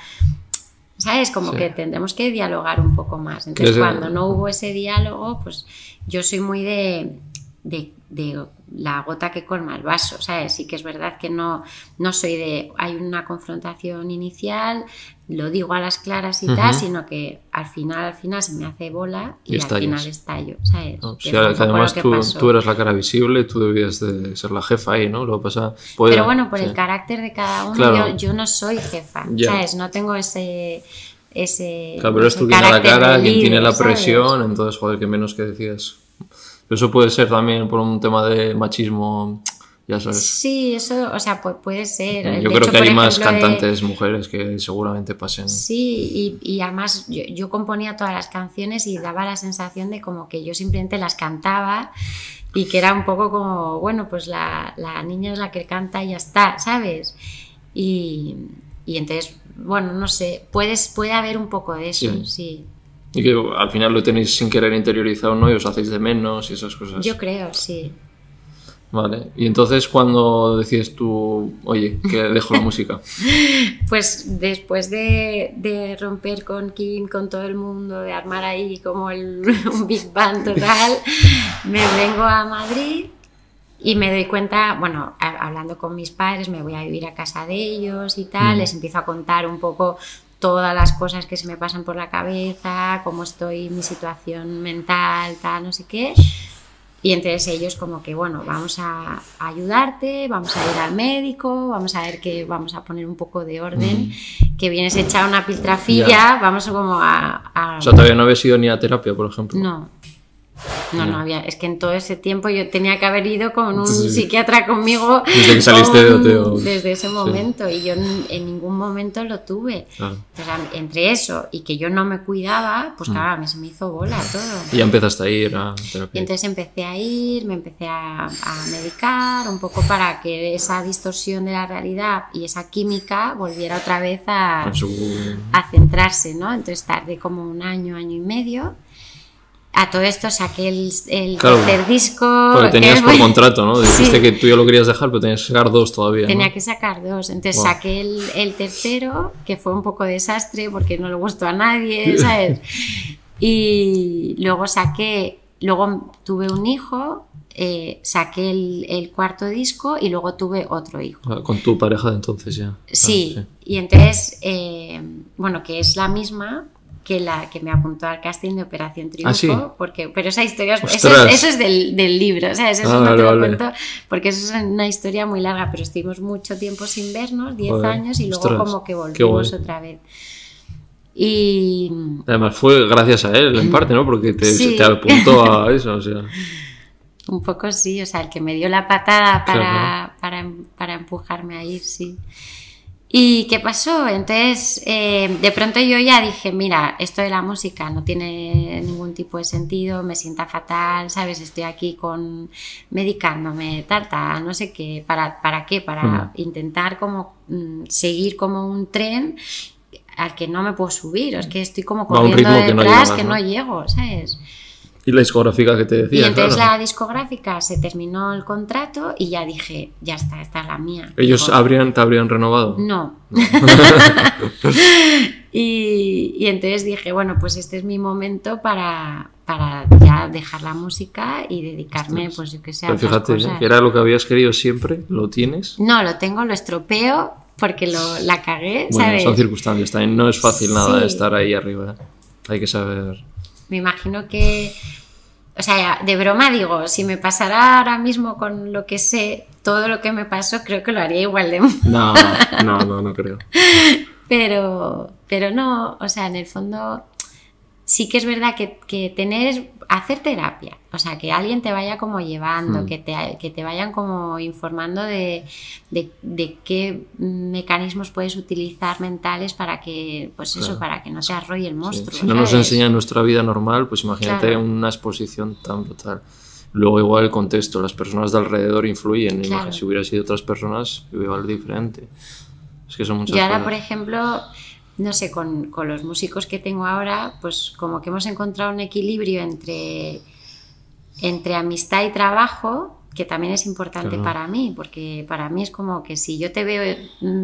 ¿Sabes? Como que tendremos que dialogar un poco más. Entonces, cuando no hubo ese diálogo, pues yo soy muy de, de, de la gota que colma el vaso, ¿sabes? Sí que es verdad que no, no soy de, hay una confrontación inicial, lo digo a las claras y tal, sino que al final, al final se me hace bola y, al final estallo, ¿sabes? además tú, eras la cara visible, tú debías de ser la jefa ahí, ¿no? Lo pasa... Pero bueno, por el carácter de cada uno, yo, no soy jefa, ¿sabes? No tengo ese... Ese, claro, pero es tú quien la cara, quien tiene la presión, entonces, joder, que menos que decías eso puede ser también por un tema de machismo, ya sabes. Sí, eso, o sea, puede ser. Yo creo que hay más cantantes mujeres que seguramente pasen. Sí, y, además yo, componía todas las canciones y daba la sensación de como que yo simplemente las cantaba y que era un poco como, bueno, pues la, niña es la que canta y ya está, ¿sabes? Y, entonces, bueno, no sé, puedes, puede haber un poco de eso, sí. Y que al final lo tenéis sin querer interiorizado, ¿no? Y os hacéis de menos y esas cosas. Yo creo, sí. Vale, y entonces cuando decides tú, oye, que dejo la música. Pues después de, romper con Kim, con todo el mundo, de armar ahí como el, un Big Bang total, me vengo a Madrid y me doy cuenta, bueno, hablando con mis padres, me voy a vivir a casa de ellos y tal, mm. les empiezo a contar un poco todas las cosas que se me pasan por la cabeza, cómo estoy, mi situación mental, tal, no sé qué. Y entonces ellos como que, bueno, vamos a, ayudarte, vamos a ir al médico, vamos a ver que vamos a poner un poco de orden, que vienes a echar una piltrafilla, vamos como a, a... O sea, todavía no había ido ni a terapia, por ejemplo. No, no, no había. Es que en todo ese tiempo yo tenía que haber ido con un psiquiatra conmigo. Desde que saliste de Oteo. Desde ese momento. Y yo en, ningún momento lo tuve. entre eso y que yo no me cuidaba, pues mm. claro, a mí se me hizo bola todo. Y ya empezaste a ir a terapia. Y entonces empecé a ir, me empecé a, a medicar un poco para que esa distorsión de la realidad y esa química volviera otra vez a, a centrarse, ¿no? Entonces tardé como un año, año y medio a todo esto saqué el, el tercer disco. Porque tenías por contrato, ¿no? Dijiste que tú ya lo querías dejar, pero tenías que sacar dos todavía. Tenía que sacar dos. Entonces saqué el, el, tercero, que fue un poco desastre porque no le gustó a nadie, ¿sabes? y luego saqué, luego tuve un hijo, eh, saqué el, el, cuarto disco y luego tuve otro hijo. Ah, con tu pareja de entonces ya. Sí, ah, y entonces, eh, bueno, que es la misma, que la que me apuntó al casting de Operación ah, Triunfo, porque, pero esa historia, eso, es del, del libro, o sea, eso ah, no te lo cuento, porque eso es una historia muy larga, pero estuvimos mucho tiempo sin vernos, 10 años, y luego como que volvimos otra vez. Y... Además fue gracias a él, en parte, ¿no? Porque te, te apuntó a eso, o sea... Un poco sí, o sea, el que me dio la patada para, para, para empujarme a ir, sí. ¿Y qué pasó? Entonces, eh, de pronto yo ya dije, mira, esto de la música no tiene ningún tipo de sentido, me sienta fatal, ¿sabes? Estoy aquí con medicándome, tal, tal, no sé qué, ¿para, para qué? Para intentar como mm, seguir como un tren al que no me puedo subir, es que estoy como corriendo detrás que no, llego, ¿sabes? Y la discográfica que te decía. Y entonces la discográfica se terminó el contrato y ya dije, ya está, esta es la mía. ¿Ellos habrían, te habrían renovado? No. y, y, entonces dije, bueno, pues este es mi momento para, para ya dejar la música y dedicarme, pues yo que sé. Pero fíjate, que era lo que habías querido siempre, ¿lo tienes? No, lo tengo, lo estropeo porque lo, la cagué, bueno, Son circunstancias también, no es fácil nada estar ahí arriba. Hay que saber me imagino que, o sea, de broma digo, si me pasara ahora mismo con lo que sé, todo lo que me pasó, creo que lo haría igual de... No, no, no, no creo. Pero, pero no, o sea, en el fondo sí que es verdad que, que tener hacer terapia, o sea, que alguien te vaya como llevando, hmm. que, te, que te vayan como informando de, de, qué mecanismos puedes utilizar mentales para que, pues eso, para que no se arrolle el monstruo. Si no nos enseña nuestra vida normal, pues imagínate una exposición tan brutal. Luego igual el contexto, las personas de alrededor influyen. Si hubiera sido otras personas, igual diferente. Es que son muchas Y ahora, por ejemplo, no sé, con, con, los músicos que tengo ahora, pues como que hemos encontrado un equilibrio entre, entre amistad y trabajo, que también es importante para mí, porque para mí es como que si yo te veo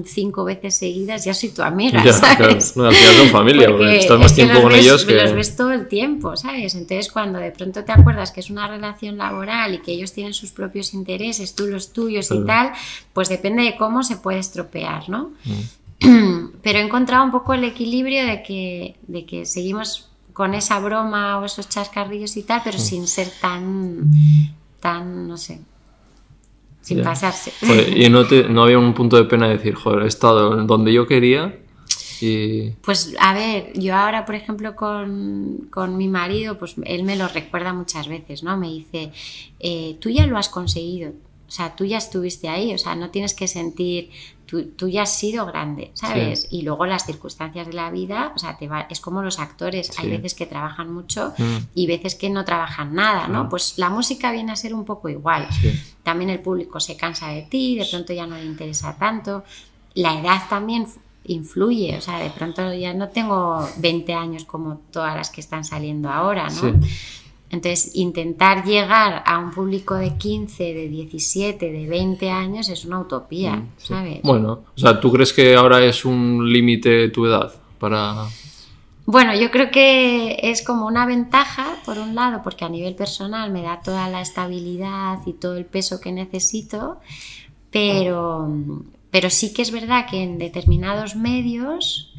cinco veces seguidas, ya soy tu amiga, ¿sabes? No, al final son familia, porque, estás más tiempo con ellos que... Los ves todo el tiempo, ¿sabes? Entonces cuando de pronto te acuerdas que es una relación laboral y que ellos tienen sus propios intereses, tú los tuyos y tal, pues depende de cómo se puede estropear, ¿no? Mm. pero he encontrado un poco el equilibrio de que, de que seguimos con esa broma o esos chascarrillos y tal, pero sin ser tan, tan, no sé, sin pasarse. y no, te, no había un punto de pena de decir, joder, he estado donde yo quería y... Pues a ver, yo ahora, por ejemplo, con, con, mi marido, pues él me lo recuerda muchas veces, ¿no? Me dice, eh, tú ya lo has conseguido, o sea, tú ya estuviste ahí, o sea, no tienes que sentir, tú, ya has sido grande, ¿sabes? Y luego las circunstancias de la vida, o sea, te va, es como los actores, hay veces que trabajan mucho mm. y veces que no trabajan nada, ¿no? Pues la música viene a ser un poco igual. También el público se cansa de ti, de pronto ya no le interesa tanto. La edad también influye, o sea, de pronto ya no tengo 20 años como todas las que están saliendo ahora, ¿no? Entonces, intentar llegar a un público de 15, de 17, de 20 años es una utopía, Mm, sí. ¿sabes? Bueno, o sea, ¿tú crees que ahora es un límite tu edad para...? Bueno, yo creo que es como una ventaja, por un lado, porque a nivel personal me da toda la estabilidad y todo el peso que necesito, pero, pero sí que es verdad que en determinados medios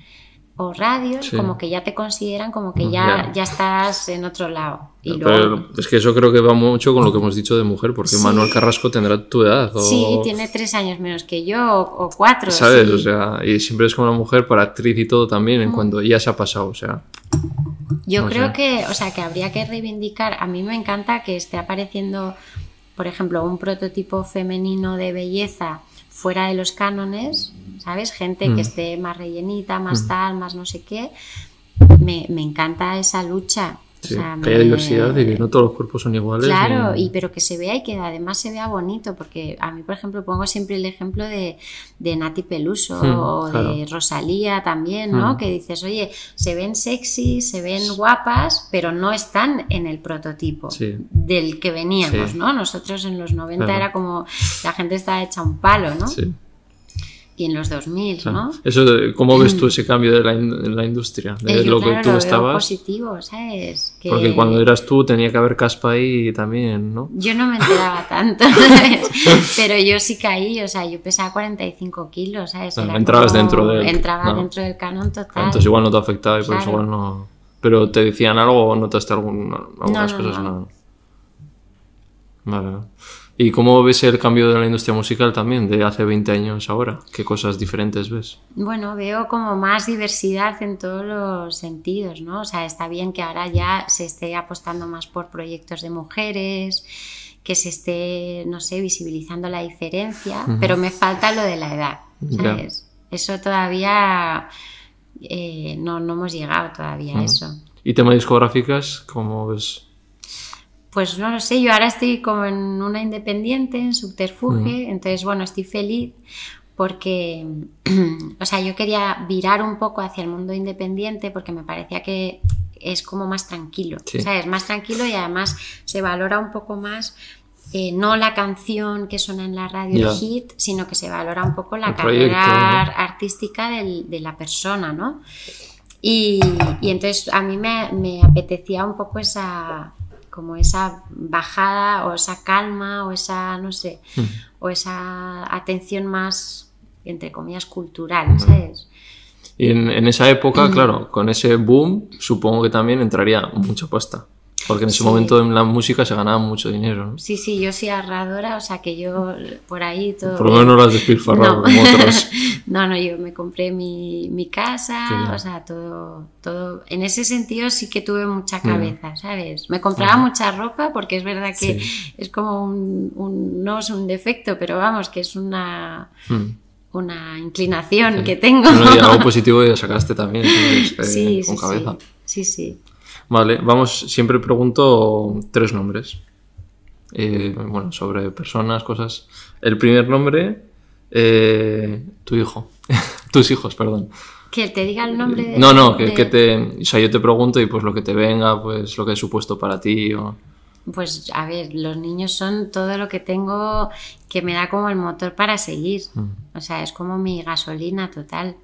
o radios Sí. como que ya te consideran como que ya, ya. ya estás en otro lado. Y luego, es que eso creo que va mucho con lo que hemos dicho de mujer, porque Sí. Manuel Carrasco tendrá tu edad. O... sí, tiene tres años menos que yo o, o cuatro. ¿Sabes? sí. O sea, y siempre es como una mujer para actriz y todo también, en Mm. cuanto ya se ha pasado, o sea. Yo No creo sé. que, o sea, que habría que reivindicar. A mí me encanta que esté apareciendo, por ejemplo, un prototipo femenino de belleza fuera de los cánones, ¿sabes? Gente Mm. que esté más rellenita, más Mm. tal, más no sé qué. Me, me encanta esa lucha. O Sí, sea, que haya me- diversidad y que no todos los cuerpos son iguales. Claro, y- y pero que se vea y que además se vea bonito, porque a mí, por ejemplo, pongo siempre el ejemplo de, de Nati Peluso Hmm, o de. Rosalía también, ¿no? Hmm. Que dices, oye, se ven sexy, se ven guapas, pero no están en el prototipo Sí. del que veníamos, Sí. ¿no? Nosotros en los 90 Claro. era como la gente estaba hecha un palo, ¿no? Sí, Y en los 2000, claro. ¿no? Eso, ¿Cómo ves tú ese cambio de la, in- la industria? De Eh, lo claro, que tú lo veo estabas. positivo, ¿sabes? Que- Porque cuando eras tú tenía que haber caspa ahí también, ¿no? Yo no me enteraba tanto, ¿sabes? pero yo sí caí, o sea, yo pesaba 45 kilos, ¿sabes? Ah, Era entrabas como- dentro del- Entraba no. dentro del canon total. Entonces igual no te afectaba y por eso Claro. igual no... Pero te decían algo o notaste algún- algunas no, cosas, no. Vale. ¿Y cómo ves el cambio de la industria musical también, de hace 20 años ahora? ¿Qué cosas diferentes ves? Bueno, veo como más diversidad en todos los sentidos, ¿no? O sea, está bien que ahora ya se esté apostando más por proyectos de mujeres, que se esté, no sé, visibilizando la diferencia, Ujú. pero me falta lo de la edad. ¿sabes? Eso todavía eh, no, no hemos llegado todavía a Ujú. eso. ¿Y temas discográficas? ¿Cómo ves? Pues no lo sé, yo ahora estoy como en una independiente, en subterfuge, entonces bueno, estoy feliz porque, o sea, yo quería virar un poco hacia el mundo independiente porque me parecía que es como más tranquilo, Sí. ¿sabes? Más tranquilo y además se valora un poco más eh, no la canción que suena en la radio, el hit, sino que se valora un poco la El proyecto, carrera ¿no? artística del- de la persona, ¿no? Y, y entonces a mí me, me apetecía un poco esa como esa bajada o esa calma o esa, no sé, Mm. o esa atención más, entre comillas, cultural, ¿sabes? Y en, en esa época, claro, con ese boom, supongo que también entraría mucha pasta. Porque en ese Sí. momento en la música se ganaba mucho dinero, ¿no? Sí, sí, yo soy ahorradora, o sea que yo por ahí todo... Por lo menos no lo has despilfarrado No. como otros. No, no, yo me compré mi, mi casa, o sea, todo, todo. En ese sentido sí que tuve mucha Mm. cabeza, ¿sabes? Me compraba mucha ropa porque es verdad que Sí. es como un, un- no es un defecto, pero vamos, que es una, Mm. una inclinación que tengo. Bueno, y algo positivo ya sacaste también, entonces, eh, sí, con sí, cabeza. sí, sí, sí. Vale, vamos, siempre pregunto tres nombres. Eh, bueno, sobre personas, cosas. El primer nombre, eh, tu hijo. Tus hijos, perdón. Que te diga el nombre de... No, no, que, de- que te. O sea, yo te pregunto y pues lo que te venga, pues lo que he supuesto para ti. O... Pues a ver, los niños son todo lo que tengo que me da como el motor para seguir. Mm. O sea, es como mi gasolina total.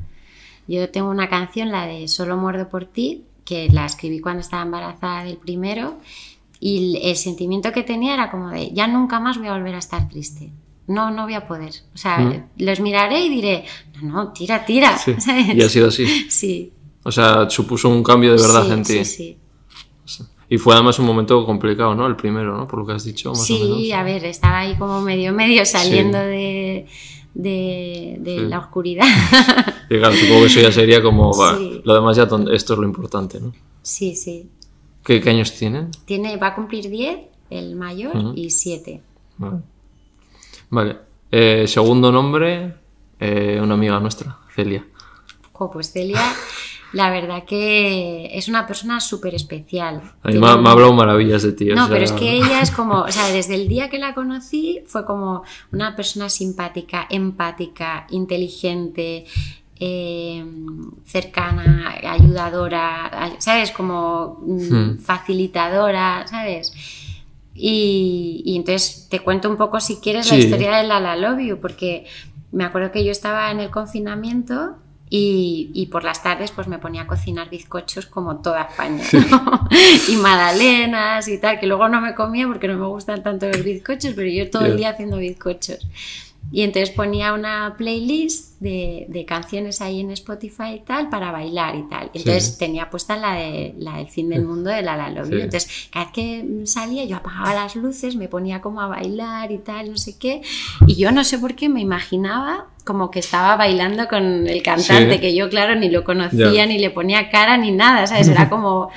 Yo tengo una canción, la de Solo muerdo por ti, que la escribí cuando estaba embarazada del primero, y el, el sentimiento que tenía era como de, ya nunca más voy a volver a estar triste. No, no voy a poder. O sea, Mm. los miraré y diré, no, no, tira, tira. Sí, ¿sabes? y ha sido así. Sí. O sea, supuso un cambio de verdad sí, en ti. Sí, sí. Y fue además un momento complicado, ¿no? El primero, ¿no? Por lo que has dicho, más o Sí, menos. a ver, estaba ahí como medio medio saliendo de, de, de Sí. la oscuridad. Y claro, supongo que eso ya sería como, va, lo demás ya, esto es lo importante, ¿no? sí, sí. ¿Qué, qué años tienen? Tiene, va a cumplir 10 el mayor y 7. Vale. Vale. Eh, segundo nombre, eh, una amiga nuestra, Celia. Jo, pues Celia, la verdad que es una persona súper especial. A mí me, ha- me ha hablado maravillas de ti. o No, sea, pero es que ella es como, o sea, desde el día que la conocí fue como una persona simpática, empática, inteligente, eh, cercana, ayudadora, ¿sabes? Como mm, hmm. facilitadora, ¿sabes? Y, entonces te cuento un poco si quieres la historia de la Love You, porque me acuerdo que yo estaba en el confinamiento y, por las tardes pues me ponía a cocinar bizcochos como toda España y magdalenas y tal, que luego no me comía porque no me gustan tanto los bizcochos, pero yo todo el día haciendo bizcochos. Y entonces ponía una playlist de, de, canciones ahí en Spotify y tal para bailar y tal. Entonces tenía puesta la, de, la del fin del mundo de la La Entonces cada vez que salía yo apagaba las luces, me ponía como a bailar y tal, no sé qué. Y yo no sé por qué me imaginaba como que estaba bailando con el cantante, que yo claro ni lo conocía, ni le ponía cara ni nada, ¿sabes? Era como...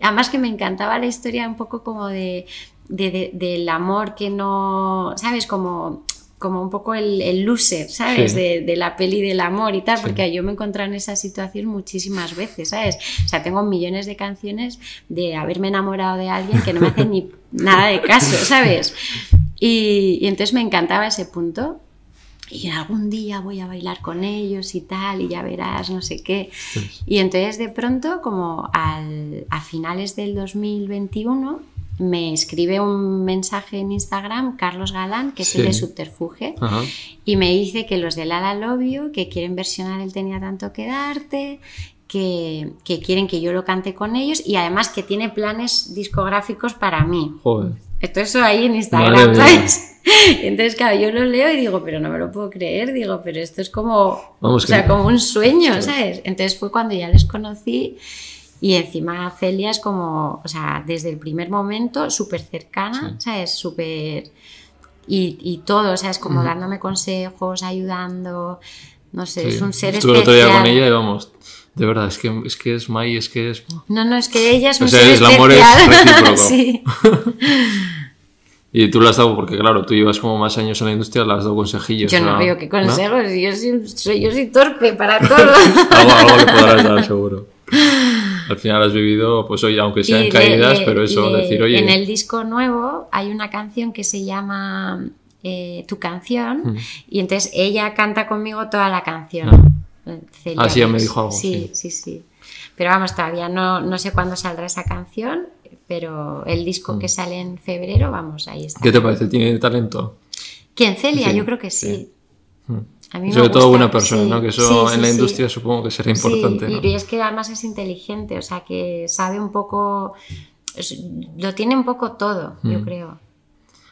Además que me encantaba la historia un poco como de, de, del amor que no, ¿sabes? Como como un poco el, el loser, ¿sabes? De, la peli del amor y tal, porque yo me he encontrado en esa situación muchísimas veces, ¿sabes? O sea, tengo millones de canciones de haberme enamorado de alguien que no me hace ni nada de caso, ¿sabes? Y, entonces me encantaba ese punto. Y algún día voy a bailar con ellos y tal, y ya verás, no sé qué. Y entonces de pronto, como al, a finales del 2021, me escribe un mensaje en Instagram Carlos Galán, que es el de Subterfuge, y me dice que los de Lala Lobio, que quieren versionar El Tenía Tanto que Darte, que, quieren que yo lo cante con ellos y además que tiene planes discográficos para mí. Joder. Esto eso ahí en Instagram, ¿sabes? Entonces, claro, yo lo leo y digo, pero no me lo puedo creer, digo, pero esto es como, o sea, como un sueño, ¿sabes? Entonces fue cuando ya les conocí y encima Celia es como, o sea, desde el primer momento súper cercana, ¿sabes? Súper... Y, y, todo, o sea, es como dándome consejos, ayudando, no sé, es un ser Estuve especial. otro día con ella y vamos, de verdad, es que es, que es Mai, es que es... No, no, es que ella es un o sea, ser el amor es recíproco. sí. Y tú le has dado, porque claro, tú llevas como más años en la industria, le has dado consejillos. Yo no veo qué consejos, yo, soy, yo soy torpe para todo. algo, algo le podrás dar, seguro. Al final has vivido, pues oye, aunque sean caídas, pero eso, decir, oye. En el disco nuevo hay una canción que se llama eh, Tu canción, y entonces ella canta conmigo toda la canción. Ah, ah sí, ya me dijo algo. Sí, sí, sí. Pero vamos, todavía no, no sé cuándo saldrá esa canción, pero el disco mm. que sale en febrero, vamos, ahí está. ¿Qué te parece? ¿Tiene talento? ¿Quién? Celia, yo creo que sí. Mm. Sobre todo buena persona, ¿no? Que eso en la industria supongo que será importante. Y es que además es inteligente, o sea, que sabe un poco, lo tiene un poco todo, yo mm. creo.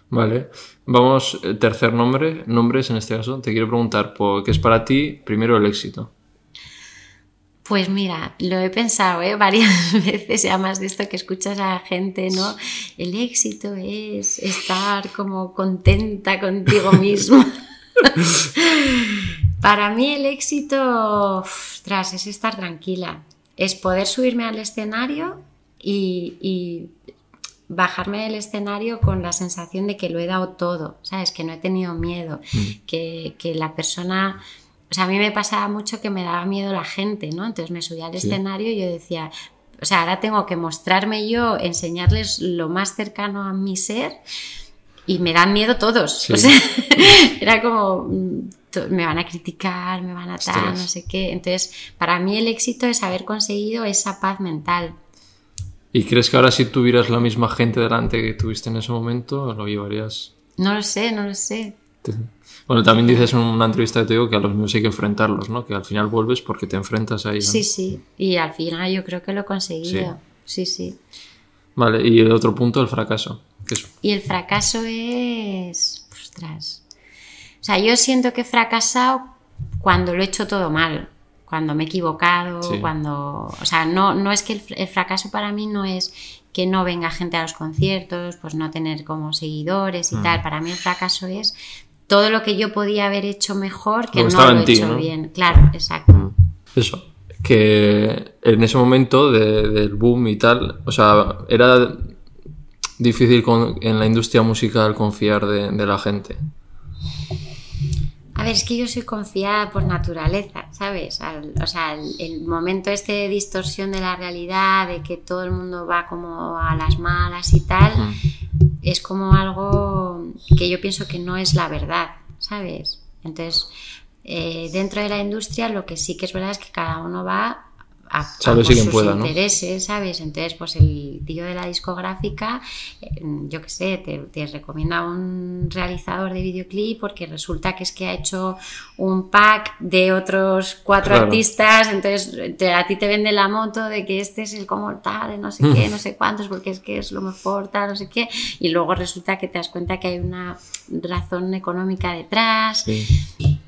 Vale, vamos, eh, tercer nombre, nombres en este caso. Te quiero preguntar, por, ¿qué es para ti primero el éxito? Pues mira, lo he pensado ¿eh? varias veces, y además de esto que escuchas a la gente, ¿no? El éxito es estar como contenta contigo mismo. Para mí el éxito, tras, es estar tranquila, es poder subirme al escenario y, bajarme del escenario con la sensación de que lo he dado todo, ¿sabes? Que no he tenido miedo, mm. que, la persona... O sea, a mí me pasaba mucho que me daba miedo la gente, ¿no? Entonces me subía al escenario y yo decía, o sea, ahora tengo que mostrarme yo, enseñarles lo más cercano a mi ser y me dan miedo todos. O sea, era como, mm, me van a criticar, me van a tal, no sé qué. Entonces, para mí el éxito es haber conseguido esa paz mental. ¿Y crees que ahora si tuvieras la misma gente delante que tuviste en ese momento, lo llevarías? No lo sé, no lo sé. Bueno, también dices en una entrevista que te digo que a los míos hay que enfrentarlos, ¿no? Que al final vuelves porque te enfrentas a ellos. Sí, sí. Y al final yo creo que lo he conseguido. Sí, sí. Vale, y el otro punto, el fracaso. Y el fracaso es... Ostras. O sea, yo siento que he fracasado cuando lo he hecho todo mal, cuando me he equivocado, cuando... O sea, no, no es que el, fracaso para mí no es que no venga gente a los conciertos, pues no tener como seguidores y mm. tal. Para mí el fracaso es todo lo que yo podía haber hecho mejor que no lo he hecho bien. Claro, exacto. Mm. Eso. Que en ese momento del boom y tal, o sea, era difícil en la industria musical confiar de, la gente? A ver, es que yo soy confiada por naturaleza, ¿sabes? o sea, el, momento este de distorsión de la realidad, de que todo el mundo va como a las malas y tal, es como algo que yo pienso que no es la verdad, ¿sabes? Entonces, Eh, dentro de la industria lo que sí que es verdad es que cada uno va a, Sabe si quien pueda, ¿no? intereses, ¿sabes? Entonces, pues el tío de la discográfica, eh, yo qué sé, te, te recomienda un realizador de videoclip porque resulta que es que ha hecho un pack de otros cuatro Claro. artistas, entonces te- a ti te vende la moto de que este es el como tal, no sé qué, no sé cuántos, porque es que es lo mejor, tal, no sé qué, y luego resulta que te das cuenta que hay una razón económica detrás. Sí.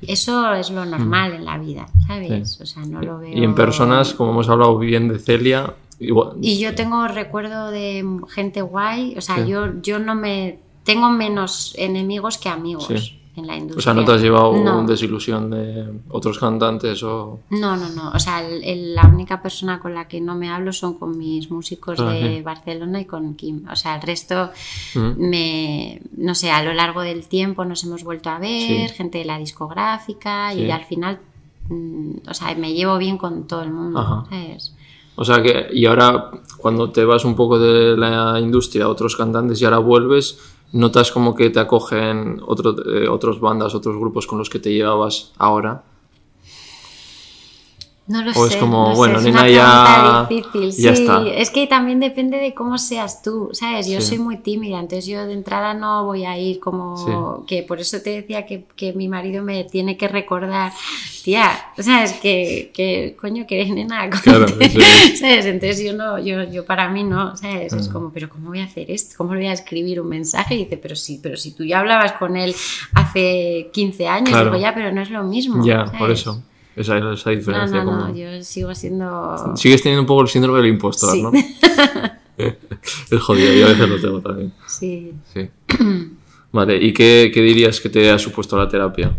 Eso es lo normal en la vida, ¿sabes? Sí. O sea, no lo veo. Y en personas, como hemos hablado bien de Celia, igual. Y yo tengo recuerdo de gente guay, o sea, Sí. yo, yo no me. Tengo menos enemigos que amigos Sí. En la O industria. sea, no te has llevado No. desilusión de otros cantantes o. No, no, no. O sea, el- el- la única persona con la que no me hablo son con mis músicos Ah, de sí. Barcelona y con Kim. O sea, el resto Mm. me, no sé, a lo largo del tiempo nos hemos vuelto a ver, Sí. gente de la discográfica y Sí. al final, mm, o sea, me llevo bien con todo el mundo, Ajá. ¿sabes? O sea que, y ahora cuando te vas un poco de la industria a otros cantantes y ahora vuelves, notas como que te acogen otro, eh, otros bandas, otros grupos con los que te llevabas ahora. No lo O es sé. como, no sé, bueno, es una ya- pregunta difícil. ya sí, está. es que también depende de cómo seas tú, ¿sabes? Yo Sí. soy muy tímida, entonces yo de entrada no voy a ir como Sí. que por eso te decía que, que mi marido me tiene que recordar, tía, ¿sabes? Que, que coño, que eres nena. Claro, conte", eso es. ¿Sabes? Entonces yo no, yo, yo para mí no, ¿sabes? Es Ah. como, pero ¿cómo voy a hacer esto? ¿Cómo le voy a escribir un mensaje? Y dice, pero sí, pero si tú ya hablabas con él hace 15 años, Claro. digo, ya, pero no es lo mismo. Ya, ¿sabes? por eso. Esa es esa No, diferencia. no, no, como- yo sigo siendo... Sigues teniendo un poco el síndrome del impostor, Sí. ¿no? es jodido, yo a veces lo tengo también. Sí. Sí. Vale, ¿y qué, qué dirías que te ha supuesto la terapia?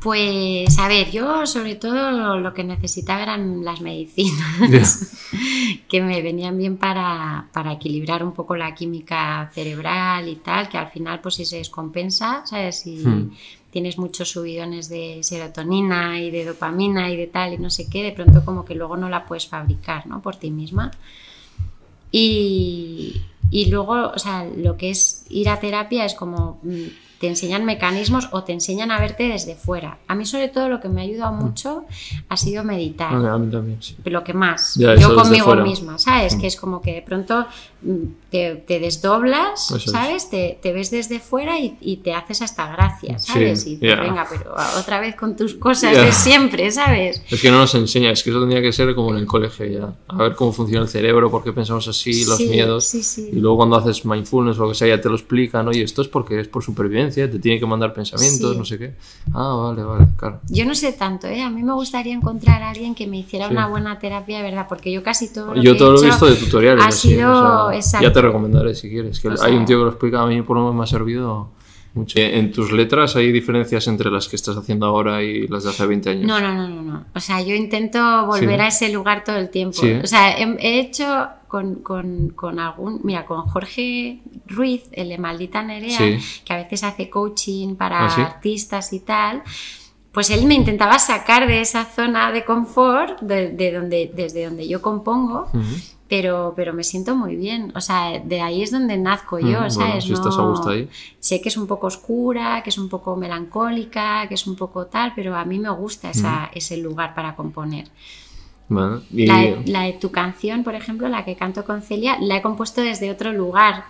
Pues a ver, yo sobre todo lo que necesitaba eran las medicinas, que me venían bien para, para equilibrar un poco la química cerebral y tal, que al final pues si se descompensa, ¿sabes? Si Hmm. Tienes muchos subidones de serotonina y de dopamina y de tal y no sé qué, de pronto como que luego no la puedes fabricar, ¿no? Por ti misma. Y, y luego, o sea, lo que es ir a terapia es como mm, te enseñan mecanismos o te enseñan a verte desde fuera. A mí sobre todo lo que me ha ayudado mucho ha sido meditar. A mí también, sí. Lo que más, Ya, yo conmigo misma, ¿sabes? Mm. Que es como que de pronto mm, te, te desdoblas, Eso es. ¿sabes? Te, te ves desde fuera y, y te haces hasta gracia, Sí, ¿sabes? y dices, ya. venga, pero otra vez con tus cosas Ya. de siempre, ¿sabes? Es que no nos enseña, es que eso tendría que ser como en el colegio ya. A ver cómo funciona el cerebro, por qué pensamos así, los Sí, miedos. sí, sí. Y luego cuando haces mindfulness o lo que sea, ya te lo explican, oye, esto es porque es por supervivencia, te tiene que mandar pensamientos, Sí. no sé qué. Ah, vale, vale, claro. Yo no sé tanto, ¿eh? A mí me gustaría encontrar a alguien que me hiciera Sí. una buena terapia, verdad, porque yo casi todo lo Yo que todo he lo he visto de tutoriales. ha así, sido o sea, exacto. ya te recomendaré si quieres. Que O hay sea- un tío que lo explica, a mí por lo menos me ha servido mucho. Eh, En tus letras hay diferencias entre las que estás haciendo ahora y las de hace 20 años. No, no, no, no, no. O sea, yo intento volver Sí, a ese lugar todo el tiempo. Sí. O sea, he, he hecho con, con, con algún, mira, con Jorge Ruiz, el de Maldita Nerea, Sí. que a veces hace coaching para ¿Ah, artistas y tal. Pues él me intentaba sacar de esa zona de confort, de, de donde, desde donde yo compongo, Ujú. Pero, pero me siento muy bien. O sea, de ahí es donde nazco yo, Mm, bueno, ¿sabes? si estás a No- gusto ahí. Sé que es un poco oscura, que es un poco melancólica, que es un poco tal, pero a mí me gusta esa, ese lugar para componer. Vale. Y, La, de, la de tu canción, por ejemplo, la que canto con Celia, la he compuesto desde otro lugar,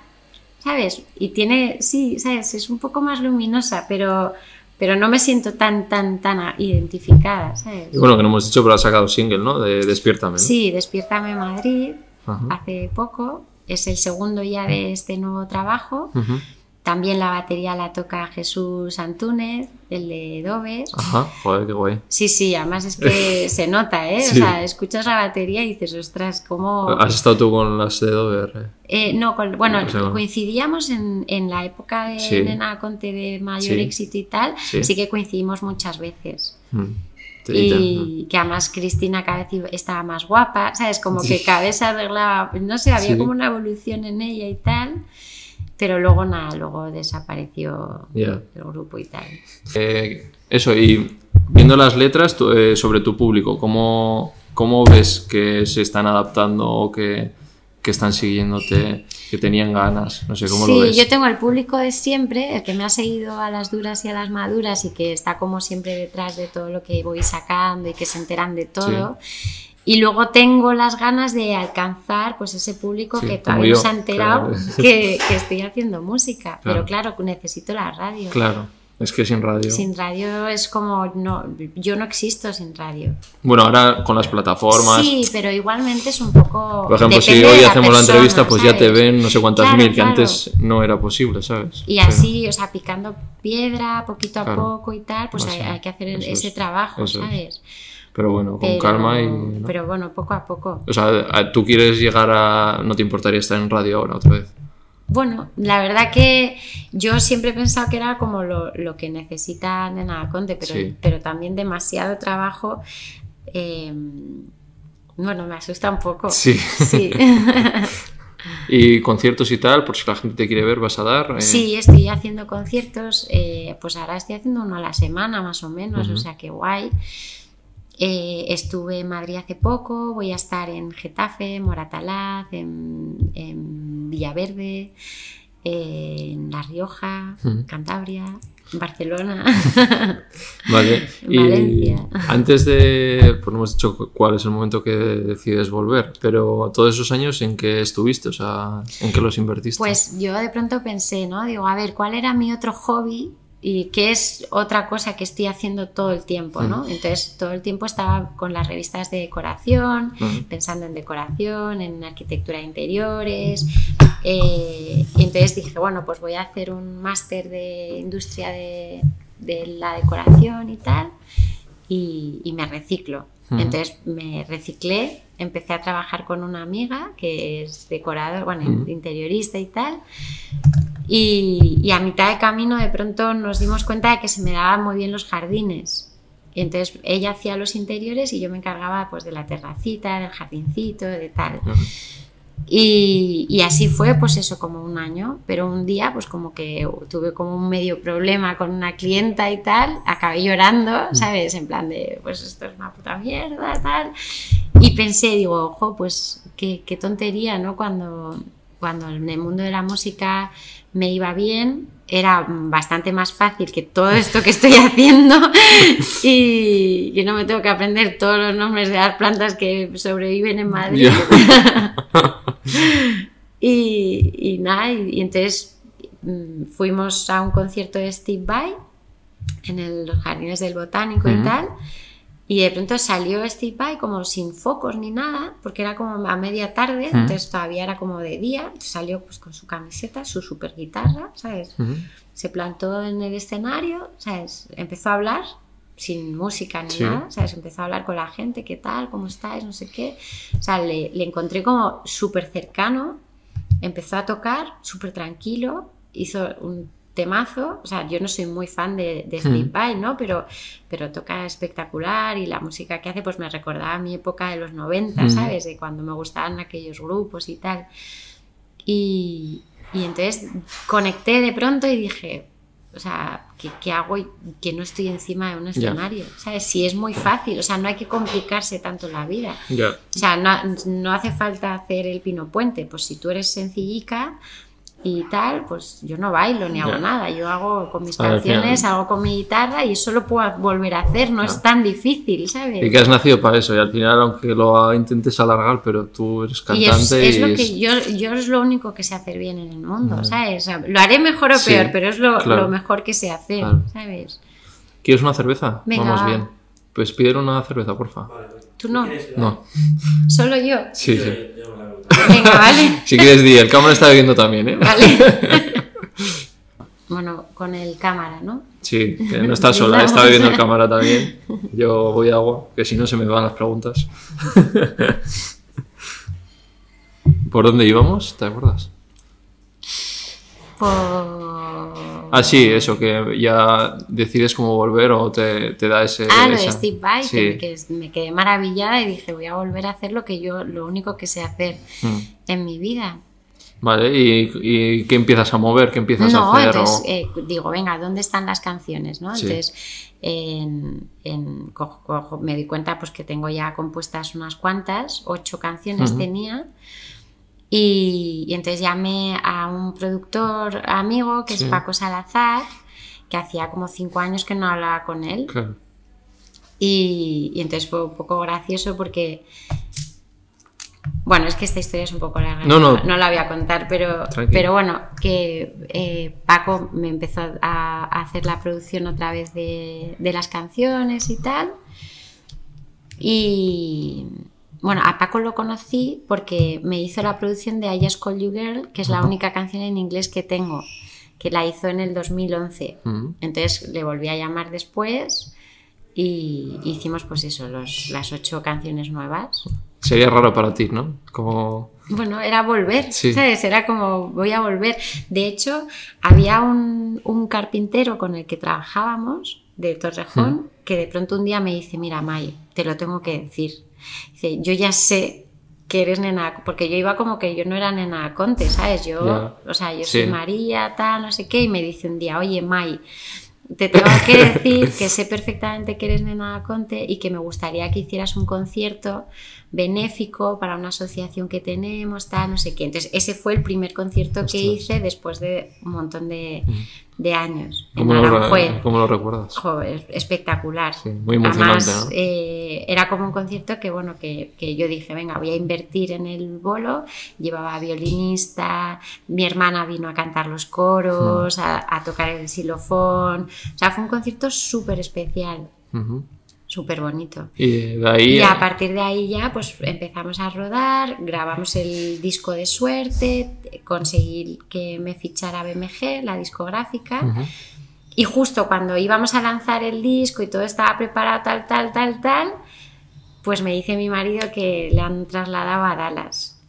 ¿sabes? Y tiene, sí, ¿sabes? Es un poco más luminosa, pero, pero no me siento tan, tan, tan identificada, ¿sabes? y bueno, que no hemos dicho, pero has sacado single, ¿no? De Despiértame. ¿no? Sí, Despiértame Madrid, Ajá. hace poco, es el segundo ya de este nuevo trabajo. También la batería la toca Jesús Antúnez, el de Doves. Ajá, joder, qué guay. Sí, sí, además es que se nota, ¿eh? Sí. O sea, escuchas la batería y dices, ostras, ¿cómo...? ¿Has estado tú con las de Dover? eh? Eh, no, con- bueno, coincidíamos en, en la época de Sí. Nena Conte de mayor Sí. éxito y tal, Sí. sí. que coincidimos muchas veces. Mm. Y que además Cristina cada vez estaba más guapa, ¿sabes? Como que cada vez se arreglaba, no sé, había Sí. como una evolución en ella y tal, pero luego nada, luego desapareció Ya. el grupo y tal. Eh, eso, y viendo las letras eh, sobre tu público, ¿cómo, ¿cómo ves que se están adaptando o que, que están siguiéndote, que tenían ganas, no sé cómo lo ves. Sí, yo tengo el público de siempre, el que me ha seguido a las duras y a las maduras y que está como siempre detrás de todo lo que voy sacando y que se enteran de todo. Y luego tengo las ganas de alcanzar pues ese público que todavía no se ha enterado que, que, estoy haciendo música. Pero claro, necesito la radio. Claro. Es que sin radio. Sin radio es como. No, yo no existo sin radio. Bueno, ahora con las plataformas. Sí, pero igualmente es un poco. Por ejemplo, si hoy hacemos la entrevista, pues ya te ven no sé cuántas mil, que antes no era posible, ¿sabes? Y así, o sea, picando piedra poquito a poco y tal, pues hay, que hacer ese trabajo, ¿sabes? Pero bueno, con calma y. Pero bueno, poco a poco. O sea, tú quieres llegar a. No te importaría estar en radio ahora otra vez. Bueno, la verdad que yo siempre he pensado que era como lo, que necesita Nena Conte, pero, pero también demasiado trabajo. Eh, bueno, me asusta un poco. Sí. sí. ¿Y conciertos y tal? Por si la gente te quiere ver, ¿vas a dar? Eh, sí, estoy haciendo conciertos. Eh, pues ahora estoy haciendo uno a la semana, más o menos, o sea que guay. Eh, estuve en Madrid hace poco, voy a estar en Getafe, Moratalaz, en, Villaverde, en La Rioja, Cantabria, Barcelona, vale. Valencia. antes de, pues no hemos dicho cuál es el momento que decides volver, pero todos esos años en que estuviste, o sea, en qué los invertiste. Pues yo de pronto pensé, ¿no? Digo, a ver, ¿cuál era mi otro hobby y qué es otra cosa que estoy haciendo todo el tiempo, ¿no? Entonces todo el tiempo estaba con las revistas de decoración, pensando en decoración, en arquitectura de interiores. Eh, y entonces dije, bueno, pues voy a hacer un máster de industria de, la decoración y tal, y, me reciclo. Entonces me reciclé, empecé a trabajar con una amiga que es decorador, bueno, interiorista y tal. Y, a mitad de camino de pronto nos dimos cuenta de que se me daban muy bien los jardines. Y entonces ella hacía los interiores y yo me encargaba pues de la terracita, del jardincito, de tal. Y, y, así fue, pues eso, como un año, pero un día, pues como que tuve como un medio problema con una clienta y tal, acabé llorando. ¿sabes? En plan de, pues esto es una puta mierda, tal. Y pensé, digo, ojo, pues qué, qué tontería, ¿no? Cuando, cuando en el mundo de la música me iba bien, era bastante más fácil que todo esto que estoy haciendo y que no me tengo que aprender todos los nombres de las plantas que sobreviven en Madrid. y, nada, y, entonces mm, fuimos a un concierto de Steve Vai en los jardines del botánico y tal. Y de pronto salió Steve Vai como sin focos ni nada, porque era como a media tarde, entonces todavía era como de día. Salió pues con su camiseta, su super guitarra, ¿sabes? Se plantó en el escenario, ¿sabes? Empezó a hablar sin música ni nada, ¿sabes? Empezó a hablar con la gente, ¿qué tal? ¿Cómo estáis? No sé qué. O sea, le, le encontré como súper cercano, empezó a tocar súper tranquilo, hizo un temazo. O sea, yo no soy muy fan de, de Steve Vai, ¿no? Pero, pero toca espectacular y la música que hace pues me recordaba a mi época de los 90, ¿sabes? De cuando me gustaban aquellos grupos y tal. Y, y entonces conecté de pronto y dije, o sea, ¿qué, qué hago que no estoy encima de un escenario? ¿Sabes? Si es muy fácil, o sea, no hay que complicarse tanto la vida. O sea, no, no, hace falta hacer el pino puente, pues si tú eres sencillica, y tal, pues yo no bailo ni hago nada. Yo hago con mis canciones, hago con mi guitarra y eso lo puedo volver a hacer, no es tan difícil, ¿sabes? Y que has nacido para eso y al final, aunque lo intentes alargar, pero tú eres cantante. Y es, lo que yo, yo es lo único que sé hacer bien en el mundo, ¿sabes? lo haré mejor o peor, pero es lo, lo, mejor que sé hacer, ¿sabes? ¿Quieres una cerveza? Vamos bien. Pues pídele una cerveza, porfa. ¿Tú no? No. ¿Solo yo? Sí, sí. Venga, vale. si quieres, di, el cámara está viendo también, ¿eh? Vale. bueno, con el cámara, ¿no? Sí, que no está sola, está bebiendo el cámara también. Yo voy a agua, que si no se me van las preguntas. ¿Por dónde íbamos? ¿Te acuerdas? Por Ah, sí, eso, que ya decides cómo volver o te, te da ese... Ah, lo de Steve Vai, que, me quedé maravillada y dije, voy a volver a hacer lo que yo, lo único que sé hacer mm. en mi vida. Vale, ¿y, qué empiezas a mover? ¿Qué empiezas a hacer? Entonces, eh, digo, venga, ¿dónde están las canciones? ¿no? Entonces, en, me di cuenta pues, que tengo ya compuestas unas cuantas, ocho canciones tenía, Y, entonces llamé a un productor amigo que es Paco Salazar, que hacía como cinco años que no hablaba con él. Y, y, entonces fue un poco gracioso porque bueno, es que esta historia es un poco larga, no, no, no la voy a contar, pero, pero bueno, que eh, Paco me empezó a, hacer la producción otra vez de, las canciones y tal. Y bueno, a Paco lo conocí porque me hizo la producción de I Just Call You Girl, que es la única canción en inglés que tengo, que la hizo en el 2011. Entonces le volví a llamar después y hicimos pues eso, las ocho canciones nuevas. Sería raro para ti, ¿no? Como... Bueno, era volver, ¿sabes? Era como voy a volver. De hecho, había un, carpintero con el que trabajábamos de Torrejón mm. que de pronto un día me dice, mira, May, te lo tengo que decir. Dice, yo ya sé que eres nena, porque yo iba como que yo no era nena Conte, ¿sabes? Yo, o sea, yo soy María, tal, no sé qué, y me dice un día, oye, May, te tengo que decir que sé perfectamente que eres nena Conte y que me gustaría que hicieras un concierto benéfico para una asociación que tenemos, tal, no sé qué. Entonces, ese fue el primer concierto que hice después de un montón de, de años. ¿Cómo, lo, ¿Cómo, lo, recuerdas? espectacular. muy emocionante. Eh, era como un concierto que, bueno, que, que, yo dije, venga, voy a invertir en el bolo. Llevaba violinista, mi hermana vino a cantar los coros, a, tocar el xilofón. O sea, fue un concierto súper especial súper bonito. Y de ahí... Y a partir de ahí ya pues empezamos a rodar, grabamos el disco de suerte, conseguí que me fichara BMG, la discográfica. Y justo cuando íbamos a lanzar el disco y todo estaba preparado tal, tal, tal, tal, pues me dice mi marido que le han trasladado a Dallas.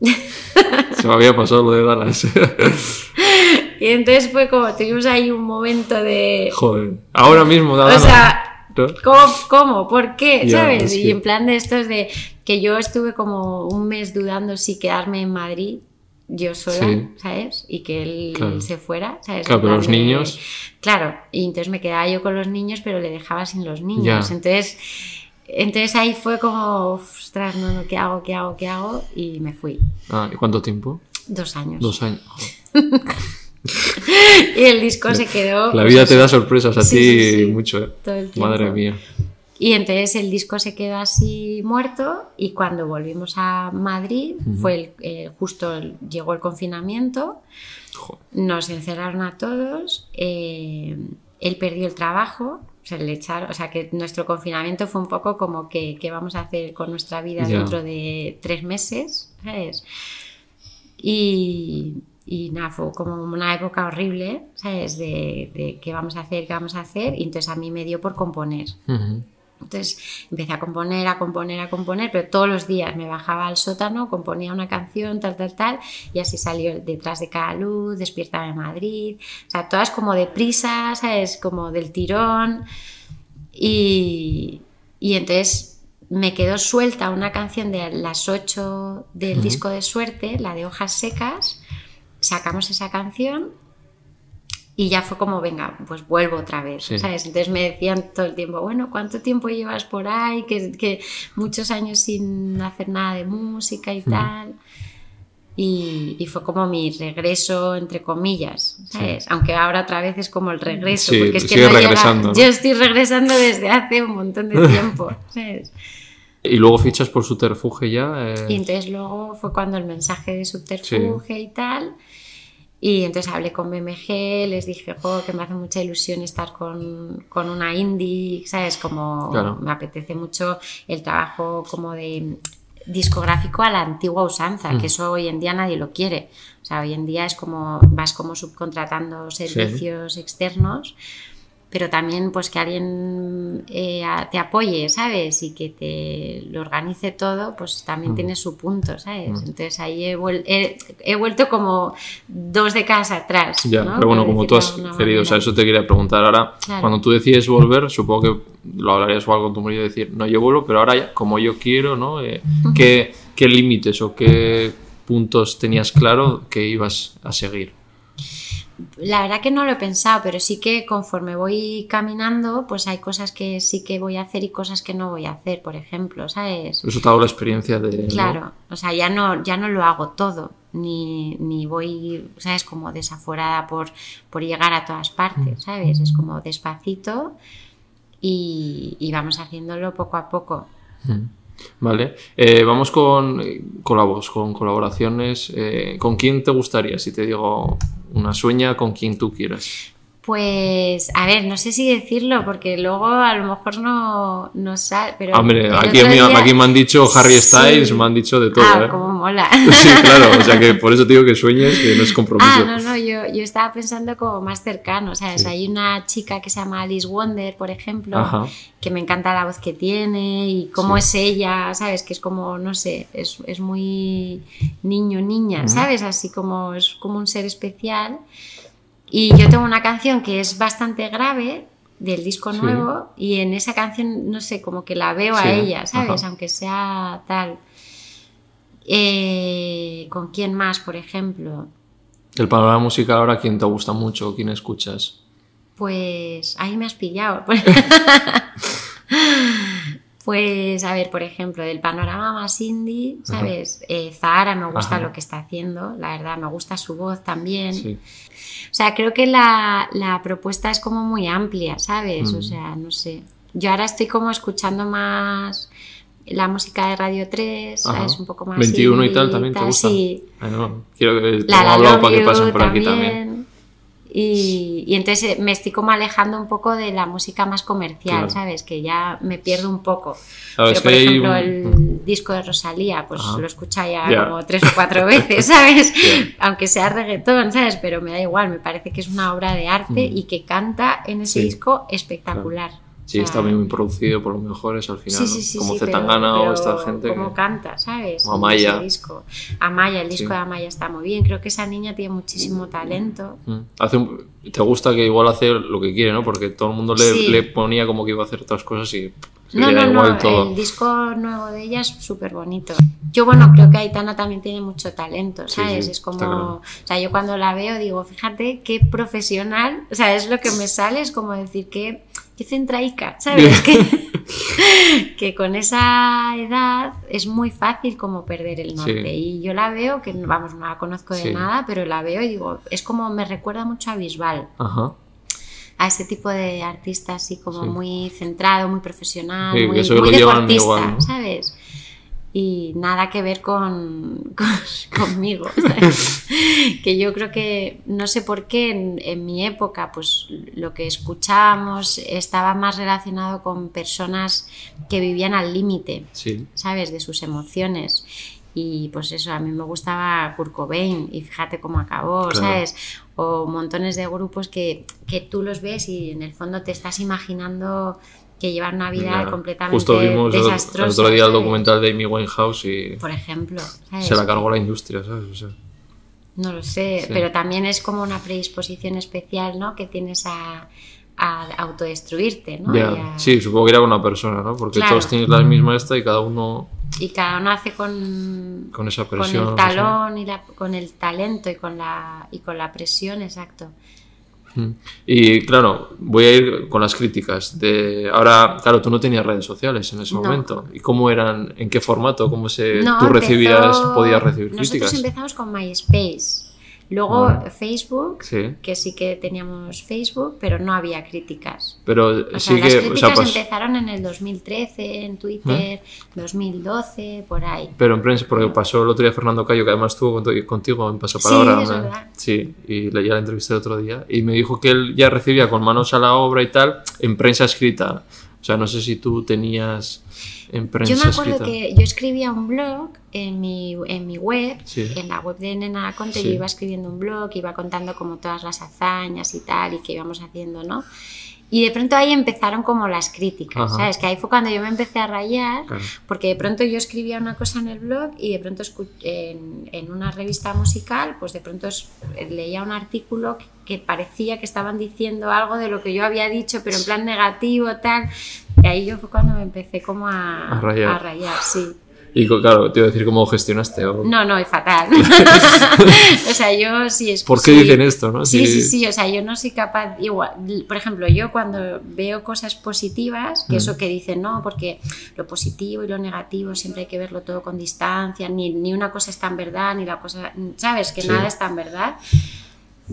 Se me había pasado lo de Dallas. y entonces fue como, tuvimos ahí un momento de... Joder, ahora mismo Dallas. O sea, ¿Cómo? ¿Cómo? ¿Por qué? ¿Sabes? Y en plan de estos de que yo estuve como un mes dudando si quedarme en Madrid yo sola, ¿sabes? Y que él se fuera, ¿sabes? Claro, pero los niños. Claro, y entonces me quedaba yo con los niños, pero le dejaba sin los niños. Entonces, entonces ahí fue como, ostras, no, no, ¿qué hago? ¿Qué hago? ¿Qué hago? Y me fui. Ah, ¿y cuánto tiempo? Dos años. Dos años. y el disco se quedó. La vida te da sorpresas a ti mucho, ¿eh? Madre mía. Y entonces el disco se quedó así muerto y cuando volvimos a Madrid, fue el, justo llegó el confinamiento, nos encerraron a todos, eh, él perdió el trabajo, o sea, le echaron, o sea, que nuestro confinamiento fue un poco como que qué vamos a hacer con nuestra vida dentro de tres meses, ¿sabes? Y, y nada, fue como una época horrible, ¿sabes? De, qué vamos a hacer, qué vamos a hacer. Y entonces a mí me dio por componer. Entonces empecé a componer, a componer, a componer, pero todos los días me bajaba al sótano, componía una canción, tal, tal, tal, y así salió detrás de cada luz, despierta en Madrid, o sea, todas como de prisa, ¿sabes? Como del tirón. Y, y entonces me quedó suelta una canción de las ocho del disco de suerte, la de hojas secas, sacamos esa canción y ya fue como, venga, pues vuelvo otra vez, ¿sabes? Entonces me decían todo el tiempo, bueno, ¿cuánto tiempo llevas por ahí? Que, que muchos años sin hacer nada de música y tal. Y, y, fue como mi regreso, entre comillas, ¿sabes? Aunque ahora otra vez es como el regreso, porque es que no regresando, yo estoy regresando desde hace un montón de tiempo, ¿sabes? Y luego fichas por Subterfuge ya. Eh. Y entonces luego fue cuando el mensaje de Subterfuge y tal. Y entonces hablé con BMG, les dije que me hace mucha ilusión estar con, con una indie, ¿sabes? Como me apetece mucho el trabajo como de discográfico a la antigua usanza, que mm. eso hoy en día nadie lo quiere. O sea, hoy en día es como vas como subcontratando servicios externos pero también pues que alguien eh, te apoye, ¿sabes? Y que te lo organice todo, pues también mm. tiene su punto, ¿sabes? Mm. Entonces ahí he, vuelto como dos décadas atrás. Ya, pero bueno, como tú has querido, o sea, eso te quería preguntar ahora, cuando tú decides volver, supongo que lo hablarías o algo con tu marido, decir, no, yo vuelvo, pero ahora como yo quiero, ¿no? Eh, ¿qué, ¿Qué límites o qué puntos tenías claro que ibas a seguir? La verdad que no lo he pensado, pero sí que conforme voy caminando, pues hay cosas que sí que voy a hacer y cosas que no voy a hacer, por ejemplo, ¿sabes? Eso te ha dado la experiencia de... Claro, o sea, ya no, ya no lo hago todo, ni, ni voy, ¿sabes? Como desaforada por, por llegar a todas partes, ¿sabes? Es como despacito y, y vamos haciéndolo poco a poco. Vale, eh, vamos con colabos, con colaboraciones. Eh, ¿Con quién te gustaría? Si te digo una sueña, con quien tú quieras. Pues, a ver, no sé si decirlo, porque luego a lo mejor no, no sale. Pero Hombre, aquí, aquí, me han dicho Harry Styles, me han dicho de todo. Ah, ¿eh? como mola. Sí, claro, o sea que por eso te digo que sueñes, que no es compromiso. Ah, no, no, yo, yo estaba pensando como más cercano, ¿sabes? Hay una chica que se llama Alice Wonder, por ejemplo, que me encanta la voz que tiene y cómo es ella, ¿sabes? Que es como, no sé, es, es muy niño, niña, ¿sabes? Así como es como un ser especial. Y yo tengo una canción que es bastante grave del disco nuevo y en esa canción, no sé, como que la veo a ella, ¿sabes? Aunque sea tal. Eh, ¿Con quién más, por ejemplo? El panorama musical ahora, ¿quién te gusta mucho? ¿Quién escuchas? Pues ahí me has pillado. Pues, a ver, por ejemplo, del panorama más indie, ¿sabes? Eh, Zahara me gusta lo que está haciendo, la verdad, me gusta su voz también. O sea, creo que la, propuesta es como muy amplia, ¿sabes? O sea, no sé. Yo ahora estoy como escuchando más la música de Radio 3, ¿sabes? Un poco más. 21 y tal también te gusta. Sí. quiero que te hablado para que pasen por aquí también. Y, entonces eh, me estoy como alejando un poco de la música más comercial, ¿sabes? Que ya me pierdo un poco. Pero, por ejemplo, el disco de Rosalía, pues lo escucha ya como tres o cuatro veces, ¿sabes? Aunque sea reggaetón, ¿sabes? Pero me da igual, me parece que es una obra de arte mm. y que canta en ese disco espectacular. Sí, está bien producido por los mejores al final, como Zetangana o esta gente. Como canta, ¿sabes? O Amaya. Disco. Amaya, el disco de Amaya está muy bien. Creo que esa niña tiene muchísimo talento. Mm. Te gusta que igual hace lo que quiere, ¿no? Porque todo el mundo le, le ponía como que iba a hacer otras cosas y no, no, no, el disco nuevo de ella es súper bonito. Yo, bueno, creo que Aitana también tiene mucho talento, ¿sabes? es como, o sea, yo cuando la veo digo, fíjate qué profesional, o sea, es lo que me sale, es como decir que qué centraica, ¿sabes? que, con esa edad es muy fácil como perder el norte. Y yo la veo, que vamos, no la conozco de nada, pero la veo y digo, es como me recuerda mucho a Bisbal. A ese tipo de artista así como muy centrado, muy profesional, muy, muy deportista, ¿sabes? Y nada que ver con, conmigo. que yo creo que, no sé por qué, en, mi época, pues lo que escuchábamos estaba más relacionado con personas que vivían al límite, ¿sabes? De sus emociones. Y pues eso, a mí me gustaba Kurt Cobain y fíjate cómo acabó, ¿sabes? O montones de grupos que, que tú los ves y en el fondo te estás imaginando que llevan una vida completamente Justo vimos desastrosa. El, otro día el documental de Amy Winehouse y... Por ejemplo. Se la cargó la industria, ¿sabes? no lo sé, pero también es como una predisposición especial, ¿no? Que tienes a, a autodestruirte, ¿no? Sí, supongo que era con una persona, ¿no? Porque todos tienen la misma esta y cada uno... Y cada uno hace con... Con esa presión. Con el talón y la, con el talento y con la, y con la presión, exacto. Y claro, voy a ir con las críticas. De ahora, claro, tú no tenías redes sociales en ese momento. ¿Y cómo eran? ¿En qué formato? ¿Cómo se tú recibías, podías recibir críticas? Nosotros empezamos con MySpace. Luego Facebook, que sí que teníamos Facebook, pero no había críticas. Pero o sí sea, las críticas pues empezaron en el 2013, en Twitter, 2012, por ahí. Pero en prensa, porque pasó el otro día Fernando Cayo, que además estuvo contigo en Pasapalabra. Sí, es verdad. Sí, y ya la entrevisté el otro día. Y me dijo que él ya recibía con manos a la obra y tal, en prensa escrita. O sea, no sé si tú tenías en prensa Yo me acuerdo que yo escribía un blog en mi, en mi web, en la web de Nena Conte, yo iba escribiendo un blog, iba contando como todas las hazañas y tal, y que íbamos haciendo, ¿no? Y de pronto ahí empezaron como las críticas, ¿sabes? Que ahí fue cuando yo me empecé a rayar, porque de pronto yo escribía una cosa en el blog y de pronto en, en una revista musical, pues de pronto leía un artículo que, parecía que estaban diciendo algo de lo que yo había dicho, pero en plan negativo, tal. Y ahí yo fue cuando me empecé como a, a rayar. A rayar sí. Y claro, te iba a decir cómo gestionaste. No, no, es fatal. o sea, yo sí es ¿Por qué dicen esto, no? Sí, sí, sí, o sea, yo no soy capaz, igual, por ejemplo, yo cuando veo cosas positivas, que eso que dicen, no, porque lo positivo y lo negativo siempre hay que verlo todo con distancia, ni, ni una cosa es tan verdad, ni la cosa, ¿sabes? Que nada es tan verdad.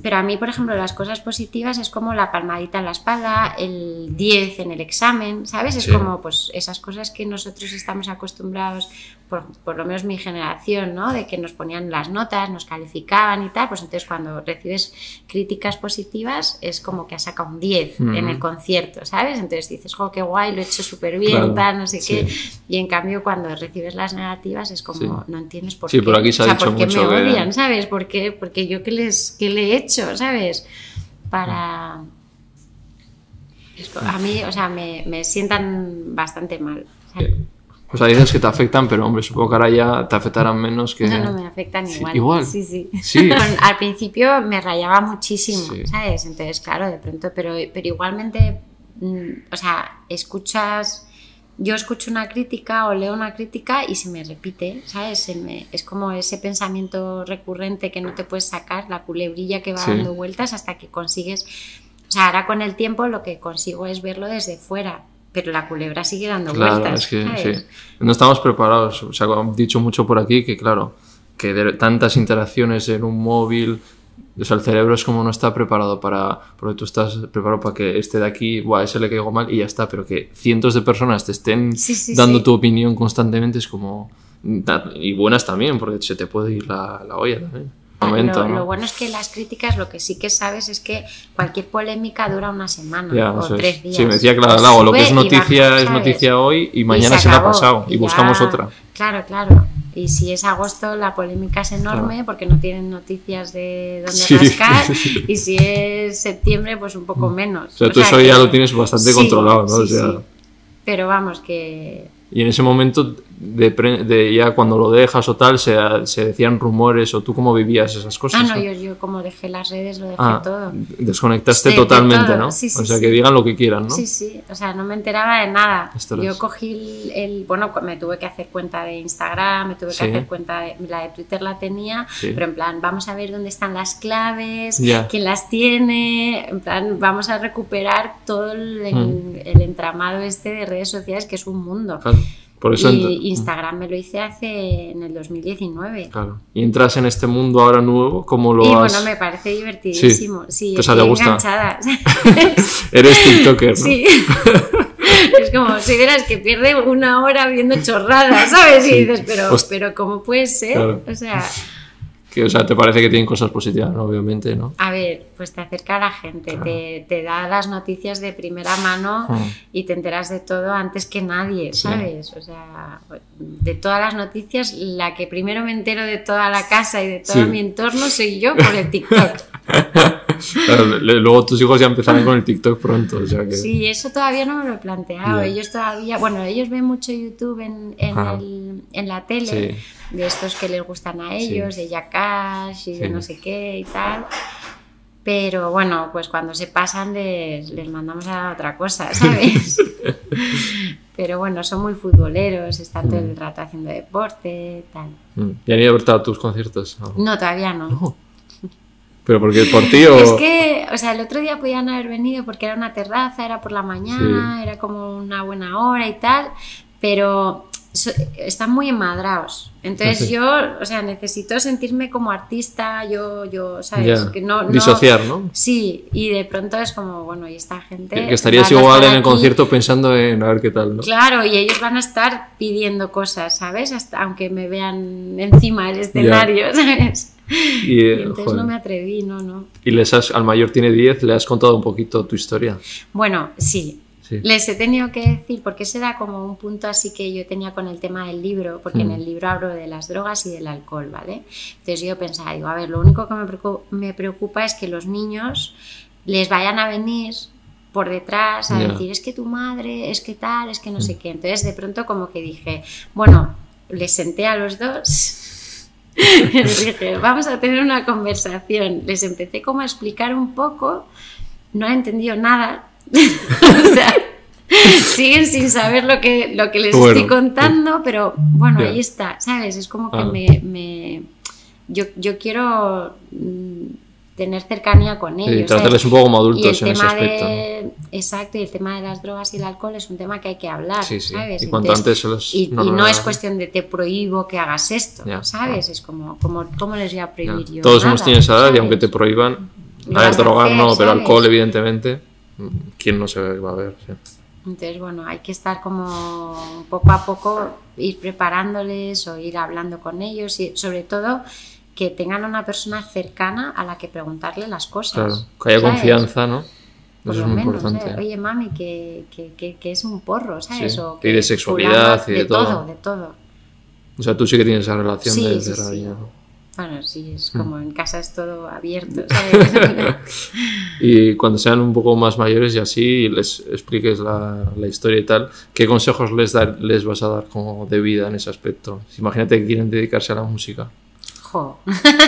Pero a mí, por ejemplo, las cosas positivas es como la palmadita en la espalda, el 10 en el examen, ¿sabes? Es como pues esas cosas que nosotros estamos acostumbrados por, lo menos mi generación, ¿no? De que nos ponían las notas, nos calificaban y tal, pues entonces cuando recibes críticas positivas es como que has sacado un 10 en el concierto, ¿sabes? Entonces dices, jo, qué guay, lo he hecho súper bien, tal, no sé qué. Y en cambio cuando recibes las negativas es como, no entiendes por qué. por aquí se ha o sea, ¿por qué me odian, ¿sabes? ¿Por qué? Porque yo qué les qué le he hecho, ¿sabes? Para... A mí, o sea, me, me sientan bastante mal. O sea, dices que te afectan, pero hombre, supongo que ahora ya te afectarán menos que... No, no, me afectan igual. igual. Sí, sí. Al principio me rayaba muchísimo, ¿sabes? Entonces, claro, de pronto, pero, pero igualmente, mm, o sea, escuchas... Yo escucho una crítica o leo una crítica y se me repite, ¿sabes? es como ese pensamiento recurrente que no te puedes sacar, la culebrilla que va dando vueltas hasta que consigues... O sea, ahora con el tiempo lo que consigo es verlo desde fuera, pero la culebra sigue dando vueltas. Es que, sí. No estamos preparados. O sea, han dicho mucho por aquí que, claro, que de tantas interacciones en un móvil, o sea, el cerebro es como no está preparado para. Porque tú estás preparado para que este de aquí, buah, ese le caigo mal y ya está. Pero que cientos de personas te estén dando tu opinión constantemente es como. Y buenas también, porque se te puede ir la, la olla también lo, bueno es que las críticas, lo que sí que sabes es que cualquier polémica dura una semana o tres días. Sí, me decía claro, lo que es noticia es noticia hoy y mañana se, la ha pasado y, buscamos otra. Claro, claro. Y si es agosto, la polémica es enorme porque no tienen noticias de dónde rascar. Y si es septiembre, pues un poco mm. menos. O sea, tú eso ya lo tienes bastante controlado, ¿no? O sea... Pero vamos, que y en ese momento, de, de ya cuando lo dejas o tal, se, se, decían rumores o tú cómo vivías esas cosas. Ah, no, yo, yo, como dejé las redes, lo dejé ah, todo. Desconectaste totalmente, ¿no? Sí, sí, o sea, que digan lo que quieran, ¿no? Sí, sí, o sea, no me enteraba de nada. Yo cogí el, bueno, me tuve que hacer cuenta de Instagram, me tuve que hacer cuenta de, la de Twitter la tenía, pero en plan, vamos a ver dónde están las claves, quién las tiene, en plan, vamos a recuperar todo el, hmm. el entramado este de redes sociales que es un mundo. Claro y Instagram me lo hice hace en el 2019. Claro. Y entras en este mundo ahora nuevo, ¿cómo lo y, bueno, me parece divertidísimo. Sí, sí te gusta. enganchada. Eres TikToker, ¿no? Sí. es como si vieras que pierde una hora viendo chorradas, ¿sabes? Y dices, pero, pues pero ¿cómo puede ser? O sea o sea, te parece que tienen cosas positivas, obviamente, ¿no? A ver, pues te acerca a la gente, te, da las noticias de primera mano hmm. y te enteras de todo antes que nadie, ¿sabes? O sea, de todas las noticias, la que primero me entero de toda la casa y de todo mi entorno soy yo por el TikTok. luego tus hijos ya empezarán con el TikTok pronto. O sea que... Sí, eso todavía no me lo he planteado. Ellos todavía, bueno, ellos ven mucho YouTube en, en, el, en la tele, de estos que les gustan a ellos, de Yakash y de no sé qué y tal. Pero bueno, pues cuando se pasan les, les mandamos a otra cosa, ¿sabes? Pero bueno, son muy futboleros, están todo el mm. rato haciendo deporte, tal. Mm. ¿Y han ido a ver a tus conciertos? No, todavía no. ¿Pero porque por ti o...? Es que, o sea, el otro día podían haber venido porque era una terraza, era por la mañana, era como una buena hora y tal, pero están muy enmadrados. Entonces yo, o sea, necesito sentirme como artista, yo, yo, ¿sabes? Que no, Disociar, ¿no? Sí, y de pronto es como, bueno, y esta gente... Que, estarías igual en el concierto pensando en a ver qué tal, ¿no? Claro, y ellos van a estar pidiendo cosas, ¿sabes? Hasta, aunque me vean encima del escenario, ¿sabes? Y, entonces no me atreví, no, no. ¿Y les has, al mayor tiene 10, le has contado un poquito tu historia? Bueno, sí, les he tenido que decir, porque ese era como un punto así que yo tenía con el tema del libro, porque en mm. el libro hablo de las drogas y del alcohol, ¿vale? Entonces yo pensaba, digo, a ver, lo único que me preocupa, es que los niños les vayan a venir por detrás a decir, es que tu madre, es que tal, es que no sé mm. qué. Entonces de pronto como que dije, bueno, les senté a los dos y les dije, vamos a tener una conversación. Les empecé como a explicar un poco, no he entendido nada, o sea, siguen sin saber lo que, lo que les estoy contando, pero bueno, ahí está, ¿sabes? Es como que ah. me, Yo, yo quiero mm, tener cercanía con ellos. Y tratarles un poco como adultos en ese aspecto. Exacto, y el tema de las drogas y el alcohol es un tema que hay que hablar, ¿sabes? Y cuanto antes se los... Y, no, es cuestión de te prohíbo que hagas esto, ¿sabes? Es como, como, ¿cómo les voy a prohibir yo? Todos hemos tenido esa edad y aunque te prohíban, a ver, drogar no, pero alcohol evidentemente, ¿quién no se va a ver? Entonces, bueno, hay que estar como poco a poco, ir preparándoles o ir hablando con ellos y sobre todo que tengan una persona cercana a la que preguntarle las cosas. Claro, que haya confianza, ¿no? Eso es muy importante. Oye, mami, que, que, que, es un porro, ¿sabes? O y de sexualidad y de, todo. De todo, O sea, tú sí que tienes esa relación de, sí, Bueno, sí, es como en casa es todo abierto, ¿sabes? y cuando sean un poco más mayores y así les expliques la, la historia y tal, ¿qué consejos les, dar, les vas a dar como de vida en ese aspecto? Imagínate que quieren dedicarse a la música.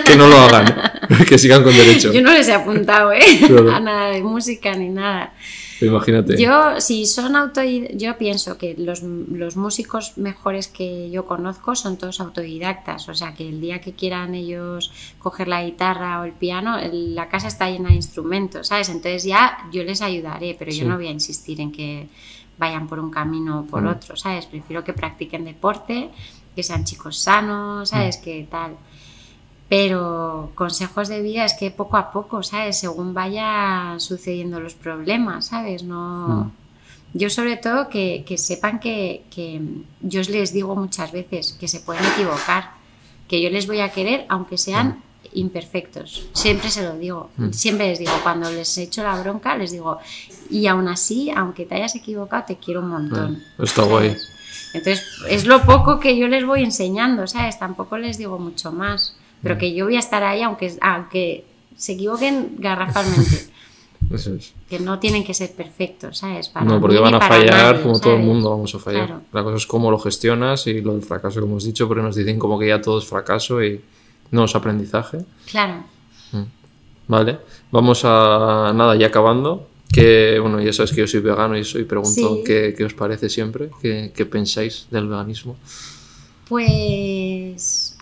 Que no lo hagan, que sigan con derecho. Yo no les he apuntado, ¿eh? A nada de música ni nada. Imagínate. Yo, si son autodidactas, yo pienso que los, músicos mejores que yo conozco son todos autodidactas. O sea, que el día que quieran ellos coger la guitarra o el piano, la casa está llena de instrumentos, ¿sabes? Entonces ya yo les ayudaré, pero yo no voy a insistir en que vayan por un camino o por mm. otro, ¿sabes? Prefiero que practiquen deporte, que sean chicos sanos, ¿sabes? Mm. Que tal. Pero consejos de vida es que poco a poco, ¿sabes? Según vaya sucediendo los problemas, ¿sabes? No... Hmm. Yo sobre todo que, sepan que, yo les digo muchas veces que se pueden equivocar, que yo les voy a querer aunque sean hmm. imperfectos. Siempre se lo digo. Hmm. Siempre les digo, cuando les echo la bronca, les digo, y aún así, aunque te hayas equivocado, te quiero un montón. está guay. Entonces, es lo poco que yo les voy enseñando, ¿sabes? Tampoco les digo mucho más pero que yo voy a estar ahí aunque, aunque se equivoquen garrafalmente. Eso es. Que no tienen que ser perfectos, ¿sabes? no, porque van a fallar como todo el mundo vamos a fallar. La cosa es cómo lo gestionas y lo del fracaso que hemos dicho, porque nos dicen como que ya todo es fracaso y no es aprendizaje. Claro. Mm. Vale, vamos a nada, ya acabando. Que, bueno, ya sabes que yo soy vegano y soy pregunto qué, qué, os parece siempre, qué, qué pensáis del veganismo. Pues,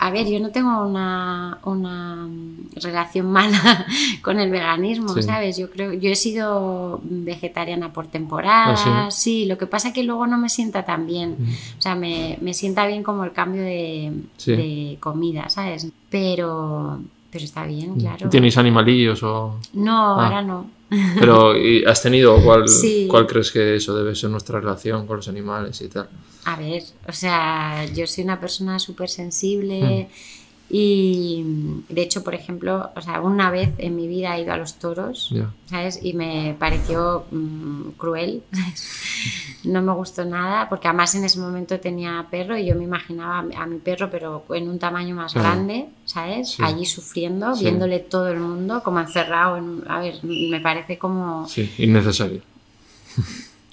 a ver, yo no tengo una, una relación mala con el veganismo, ¿sabes? Yo creo, yo he sido vegetariana por temporada, ¿Ah, sí? lo que pasa es que luego no me sienta tan bien, o sea, me, me sienta bien como el cambio de, de comida, ¿sabes? Pero, pero está bien, claro. ¿Tienes animalillos o...? No, ah. ahora no. Pero ¿has tenido cuál, cuál crees que eso debe ser nuestra relación con los animales y tal? A ver, o sea, yo soy una persona súper sensible hmm. Y de hecho, por ejemplo, o sea, una vez en mi vida he ido a los toros, ¿sabes? Y me pareció mm, cruel, no me gustó nada, porque además en ese momento tenía perro y yo me imaginaba a mi perro, pero en un tamaño más grande, ¿sabes? Allí sufriendo, viéndole todo el mundo como encerrado en... A ver, me parece como... Sí, innecesario.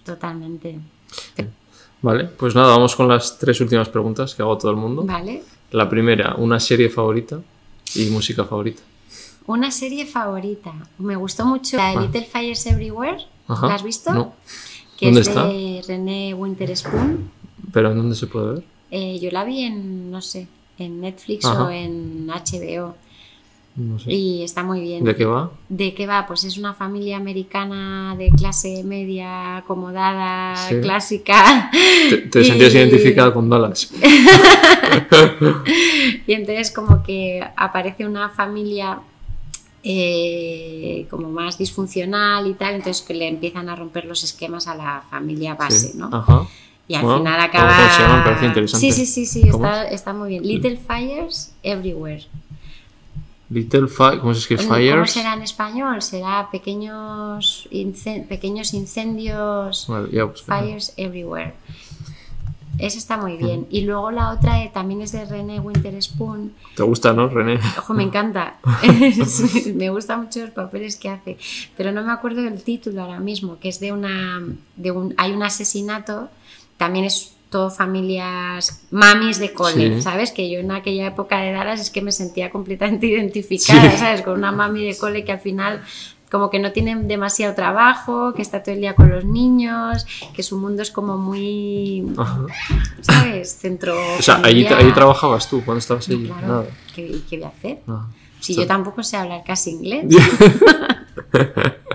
Totalmente. Vale, pues nada, vamos con las tres últimas preguntas que hago a todo el mundo. Vale. La primera, una serie favorita y música favorita. Una serie favorita. Me gustó mucho la de ah. Little Fires Everywhere. ¿La has visto? No. Que ¿Dónde es está? de René Winterspoon. ¿Pero en dónde se puede ver? Eh, yo la vi en, no sé, en Netflix o en HBO. Y está muy bien. ¿De qué va? ¿De qué va? Pues es una familia americana de clase media, acomodada, clásica. Te, sentías identificada con Dallas. y entonces como que aparece una familia eh, como más disfuncional y tal, entonces que le empiezan a romper los esquemas a la familia base, ¿no? Ajá. Y al final acaba... Se llama? Me parece interesante. Sí, sí, sí, sí está, está muy bien. Little Fires Everywhere. Little Fire, ¿cómo se escribe? Fires. ¿Cómo será en español? Será pequeños, pequeños incendios, pues, fires everywhere. Esa está muy bien. Y luego la otra eh, también es de René Winterspoon. ¿Te gusta, no, René? Ojo, me encanta. me gustan mucho los papeles que hace. Pero no me acuerdo del título ahora mismo, que es de una. De un, hay un asesinato. También es todo familias mamis de cole, ¿sabes? Que yo en aquella época de Dallas es que me sentía completamente identificada, ¿sabes? Con una mami de cole que al final como que no tiene demasiado trabajo, que está todo el día con los niños, que su mundo es como muy, ¿sabes? Centro. O sea, ahí, ahí, trabajabas tú cuando estabas allí. Claro. ¿Qué, ¿Qué, voy a hacer? Si yo tampoco sé hablar casi inglés.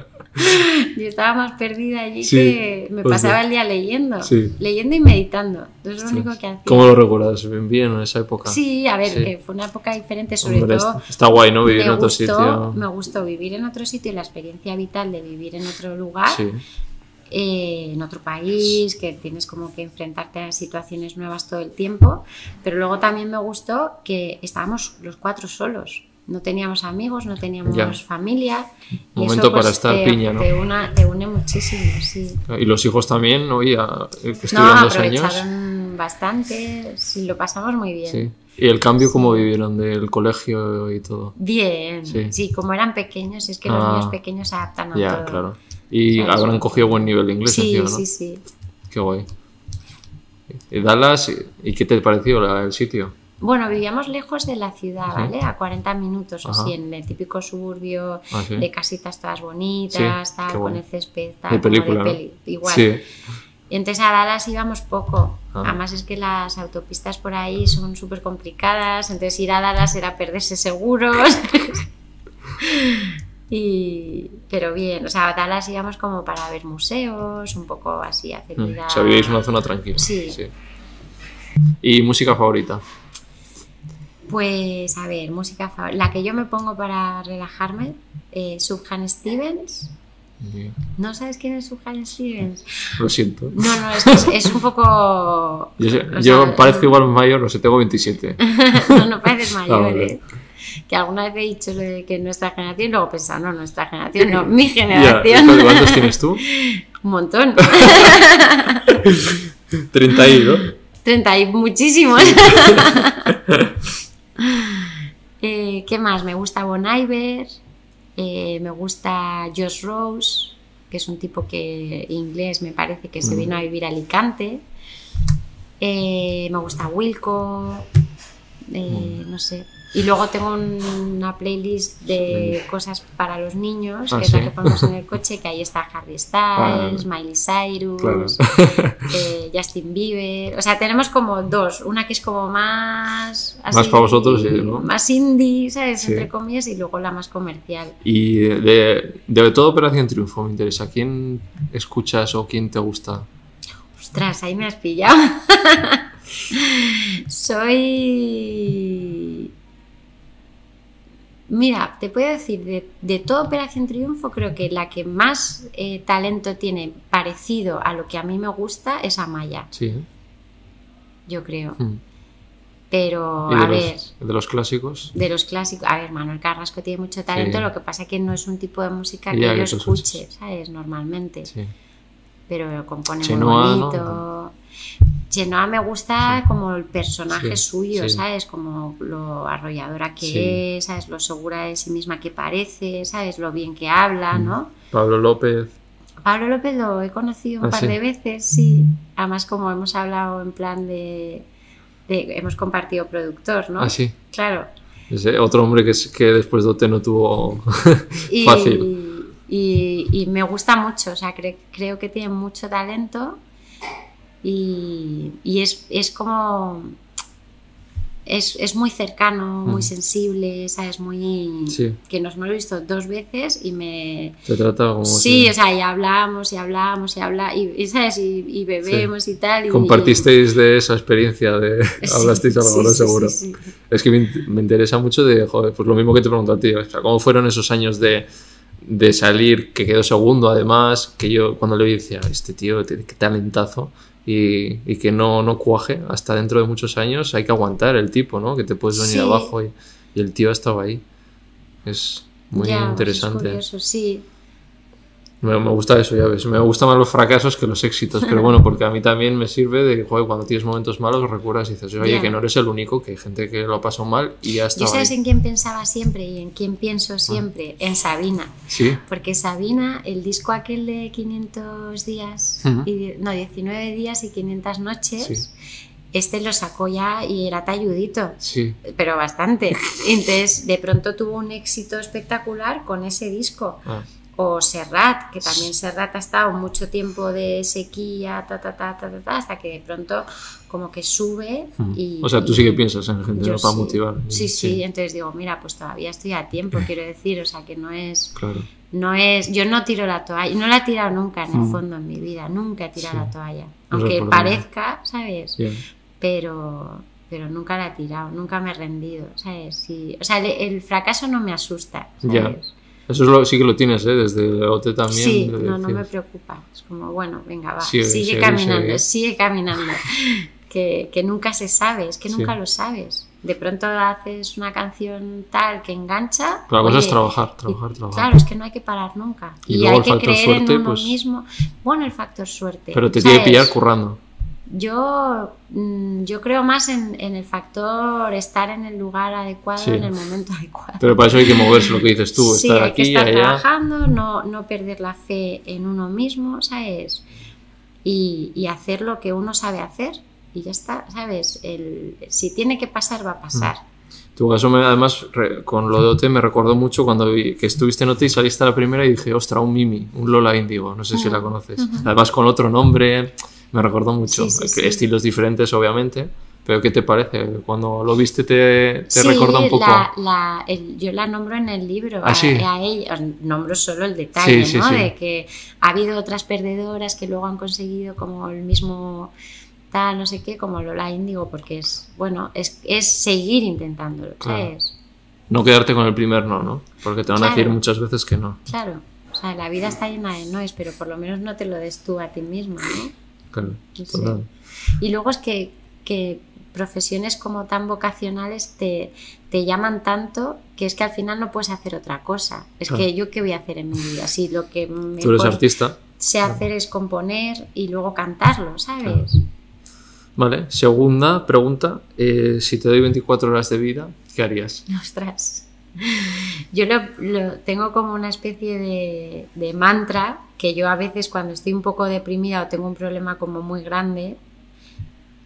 Yo estaba más perdida allí que me pasaba el día leyendo, leyendo y meditando. es lo único que hacía. ¿Cómo lo recuerdas? ¿Bien, bien en esa época? Sí, a ver, que fue una época diferente, sobre todo. Está guay, ¿no? Vivir en otro sitio. Me gustó vivir en otro sitio y la experiencia vital de vivir en otro lugar. Eh, en otro país, que tienes como que enfrentarte a situaciones nuevas todo el tiempo, pero luego también me gustó que estábamos los cuatro solos no teníamos amigos, no teníamos familia. Momento para pues, estar piña, ¿no? Te, une muchísimo, sí. Y los hijos también, ¿no? Ya, que no, dos años. bastante, sí, lo pasamos muy bien. Sí. ¿Y el cambio cómo vivieron del colegio y todo? Bien, sí, como eran pequeños, es que los ah. niños pequeños se adaptan a ya, claro. Y habrán cogido buen nivel de inglés, sí, ¿no? Sí, sí, Qué guay. ¿Y Dallas? ¿Y qué te pareció el sitio? Bueno, vivíamos lejos de la ciudad, ¿vale? A 40 minutos así, en el típico suburbio ah, de casitas todas bonitas, tal, con el césped, tal, de película, igual. Y entonces a Dallas íbamos poco. Ah. Además es que las autopistas por ahí son súper complicadas, entonces ir a Dallas era perderse seguros. y, pero bien, o sea, a Dallas íbamos como para ver museos, un poco así, hacer mm. vida... O sea, vivíais una zona tranquila. sí. ¿Y música favorita? Pues a ver, música favorita. La que yo me pongo para relajarme, eh, Subhan Stevens. ¿No sabes quién es Subhan Stevens? Lo siento. No, no, es, es un poco. Yo, parezco igual mayor, no sé, tengo 27. no, no pareces mayor, ¿eh? Que alguna vez he dicho lo de que nuestra generación, luego pensaba, no, nuestra generación, no, mi generación. ¿Cuántos tienes tú? Un montón. 30 y, ¿no? 30 y muchísimos. Eh, ¿Qué más? Me gusta Bon Iver, eh, me gusta Josh Rose, que es un tipo que inglés me parece que se mm. vino a vivir a Alicante. Eh, me gusta Wilco, mm. no sé, y luego tengo una playlist de cosas para los niños, ah, que es la que ponemos en el coche, que ahí está Harry Styles, Miley Cyrus, eh, Justin Bieber. O sea, tenemos como dos. Una que es como más... más para vosotros, ¿no? Más indie, ¿sabes? Entre comillas, y luego la más comercial. Y de, de todo Operación Triunfo me interesa. ¿Quién escuchas o quién te gusta? Ostras, ahí me has pillado. Soy Mira, te puedo decir, de, de toda Operación Triunfo, creo que la que más eh, talento tiene parecido a lo que a mí me gusta es Amaya. Sí. Yo creo. Hmm. Pero, a ver. ¿De los clásicos? De los clásicos. A ver, Manuel Carrasco tiene mucho talento, lo que pasa es que no es un tipo de música que yo escuche, ¿sabes? Normalmente. Sí. Pero compone muy bonito. Chenoa me gusta como el personaje suyo, ¿sabes? Como lo arrolladora que es, ¿sabes? Lo segura de sí misma que parece, ¿sabes? Lo bien que habla, mm. ¿no? Pablo López. Pablo López lo he conocido un ah, par de veces, sí. Además, como hemos hablado en plan de, hemos compartido productor, ¿no? Ah, sí. Claro. otro hombre que, que después de OT no tuvo fácil. Y, me gusta mucho, o sea, creo que tiene mucho talento y, es, es, como... Es, es, muy cercano, muy sensible, ¿sabes? Muy... Que nos hemos visto dos veces y me... Te trata como... Sí, o sea, y hablamos y hablamos y hablamos y, ¿sabes? Y, bebemos y tal. Compartisteis de esa experiencia, de... hablasteis algo, seguro. Es que me, interesa mucho de, joder, pues lo mismo que te pregunto a ti, o sea, ¿cómo fueron esos años de de salir, que quedó segundo además, que yo cuando le decía, este tío, qué talentazo, y, y, que no, no cuaje hasta dentro de muchos años, hay que aguantar el tipo, ¿no? Que te puedes venir abajo y, y, el tío estaba ahí. Es muy interesante. Es sí. Me, gusta eso, ya ves. Me gustan más los fracasos que los éxitos, pero bueno, porque a mí también me sirve de que cuando tienes momentos malos recuerdas y dices, oye, que no eres el único, que hay gente que lo ha pasado mal y ya está. Yo sabes en quién pensaba siempre y en quién pienso ah. siempre, en Sabina. Sí. Porque Sabina, el disco aquel de 500 días, y, no, 19 días y 500 noches. este lo sacó ya y era talludito, sí. pero bastante. Entonces, de pronto tuvo un éxito espectacular con ese disco. Ah o Serrat, que también Serrat ha estado mucho tiempo de sequía, ta, ta, ta, ta, ta, hasta que de pronto como que sube Mm. y... O sea, tú sí que piensas en gente ¿no? para sí. motivar. Sí, sí, entonces digo, mira, pues todavía estoy a tiempo, quiero decir, o sea, que no es... Claro. No es, yo no tiro la toalla, no la he tirado nunca en el Mm. fondo en mi vida, nunca he tirado Sí. la toalla. Aunque parezca, ¿sabes? Pero, pero nunca la he tirado, nunca me he rendido, ¿sabes? Sí, o sea, el, el fracaso no me asusta. ¿sabes? Eso es lo, sí que lo tienes, ¿eh? Desde OT también. Sí, no, no me preocupa. Es como, bueno, venga, va, Sigue, sigue, sigue, caminando, sigue. sigue caminando. Que, que nunca se sabe, es que Sí. nunca lo sabes. De pronto haces una canción tal que engancha. Pero la cosa es trabajar, trabajar, y- trabajar. Claro, es que no hay que parar nunca. Y Y, luego hay el que factor creer suerte, en uno pues- mismo. Bueno, el factor suerte. Pero te tiene que ¿sabes? pillar currando. Yo, mm, yo creo más en, en el factor estar en el lugar adecuado, Sí. en el momento adecuado. Pero para eso hay que moverse, lo que dices tú, sí, estar hay aquí que estar allá. trabajando, no, no perder la fe en uno mismo, ¿sabes? Y, y hacer lo que uno sabe hacer y ya está, ¿sabes? El, si tiene que pasar, va a pasar. Tu caso, me- además, re- con lo de OT me recordó mucho cuando vi que estuviste en OT y saliste a la primera y dije, ostra, un Mimi, un Lola Índigo, no sé si la conoces. Además, con otro nombre, me recordó mucho. Sí, sí. Estilos diferentes, obviamente. Pero, ¿qué te parece? Cuando lo viste, ¿te, te Sí, recuerda un poco? la- la- el- yo la nombro en el libro, ¿Ah, a, sí? a ella, os nombro solo el detalle, Sí, ¿no? De que ha habido otras perdedoras que luego han conseguido como el mismo tal, no sé qué, como Lola Índigo, porque es, bueno, es, es seguir intentándolo, Claro. No quedarte con el primer no, ¿no? Porque te van a decir Claro. muchas veces que no. Claro, o sea, la vida está llena de noes, pero por lo menos no te lo des tú a ti mismo, ¿no? Sí. Y luego es que, que profesiones como tan vocacionales te, te llaman tanto que es que al final no puedes hacer otra cosa. Es que yo qué voy a hacer en mi vida si lo que me Tú eres puedo- artista. sé hacer es componer y luego cantarlo, ¿sabes? Vale, segunda pregunta. eh, si te doy 24 horas de vida, ¿qué harías? Ostras. Yo lo, lo tengo como una especie de, de mantra que yo a veces cuando estoy un poco deprimida o tengo un problema como muy grande,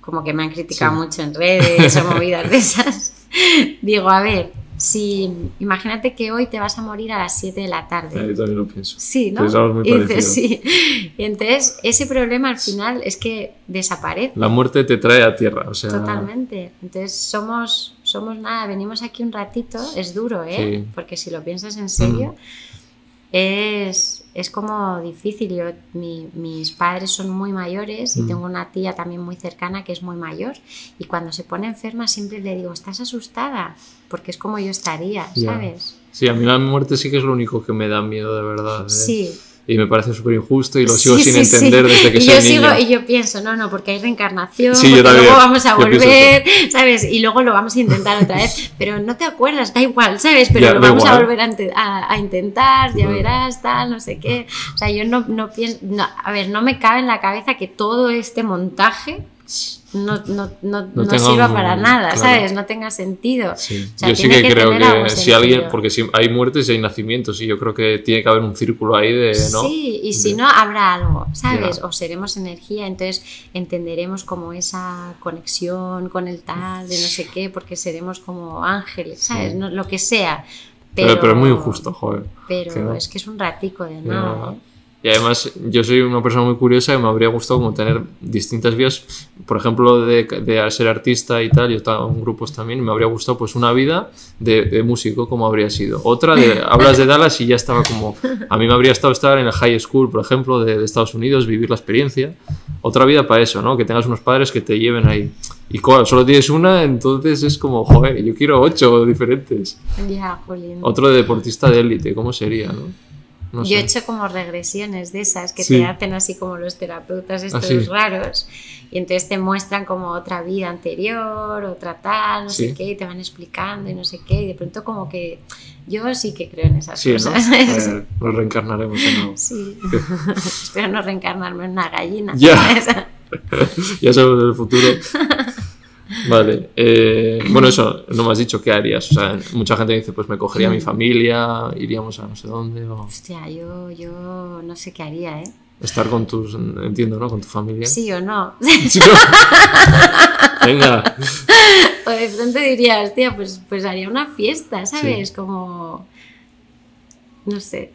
como que me han criticado Sí. mucho en redes o movidas de esas, digo, a ver, si imagínate que hoy te vas a morir a las 7 de la tarde. yo también lo pienso. Sí, ¿no? Muy y dices, sí. Y entonces ese problema al final es que desaparece. La muerte te trae a tierra, o sea... Totalmente. Entonces somos, somos nada, venimos aquí un ratito, es duro, ¿eh? Sí. Porque si lo piensas en serio, es, es como difícil. Yo, mi- mis padres son muy mayores y Mm. tengo una tía también muy cercana que es muy mayor. Y cuando se pone enferma siempre le digo, ¿estás asustada? Porque es como yo estaría. ¿sabes? Sí, a mí la muerte sí que es lo único que me da miedo de verdad. ¿eh? Sí. Y me parece súper injusto y lo sigo Sí, sin sí, entender sí. desde que y soy yo niño. sigo y yo pienso, no, no, porque hay reencarnación, porque luego vamos a volver, ¿sabes? Y luego lo vamos a intentar otra vez, pero no te acuerdas, da igual, ¿sabes? Pero Ya, lo vamos a volver a, inte- a- a intentar, ya Vale. verás, tal, no sé qué. O sea, yo no, no pienso, no, a ver, no me cabe en la cabeza que todo este montaje no, no, no, No sirva un- para nada, claro. ¿sabes? No tenga sentido. Sí. O sea, yo sí que, que creo que si sentido. alguien, porque si hay muertes y hay nacimientos, y yo creo que tiene que haber un círculo ahí de, ¿no? Sí, y si no, habrá algo, ¿sabes? O seremos energía, entonces entenderemos como esa conexión con el tal, de no sé qué, porque seremos como ángeles, ¿sabes? Sí. No- lo que sea. Pero, Pero, pero es muy injusto, joder. Pero que es que es un ratico de nada, ¿eh? Y además, yo soy una persona muy curiosa y me habría gustado como tener distintas vías. Por ejemplo, de, de ser artista y tal, yo estaba en grupos también, y me habría gustado pues una vida de, de músico, como habría sido. Otra, de, hablas de Dallas y ya estaba como... A mí me habría estado estar en el high school, por ejemplo, de, de Estados Unidos, vivir la experiencia. Otra vida para eso, ¿no? Que tengas unos padres que te lleven ahí. Y claro, solo tienes una, entonces es como, joder, yo quiero ocho diferentes. Ya. Otro de deportista de élite, ¿cómo sería, no? No Yo he sé. hecho como regresiones de esas que Sí. te hacen así como los terapeutas estos sí. raros y entonces te muestran como otra vida anterior, otra tal, no Sí. sé qué, y te van explicando y no sé qué, y de pronto como que yo sí que creo en esas Sí, ¿no? cosas. Eh, nos reencarnaremos en algo. Sí. Espero no reencarnarme en una gallina. Ya. ya sabemos el futuro. Vale. eh, bueno, eso, no me has dicho qué harías. O sea, mucha gente dice, pues me cogería a mi familia, iríamos a no sé dónde, o Hostia, yo, yo no sé qué haría, ¿eh? estar con tus, entiendo, ¿no? Con tu familia. Sí o no. Sí, no. Venga. o de pronto diría, hostia, pues, pues haría una fiesta, ¿sabes? Como... no sé.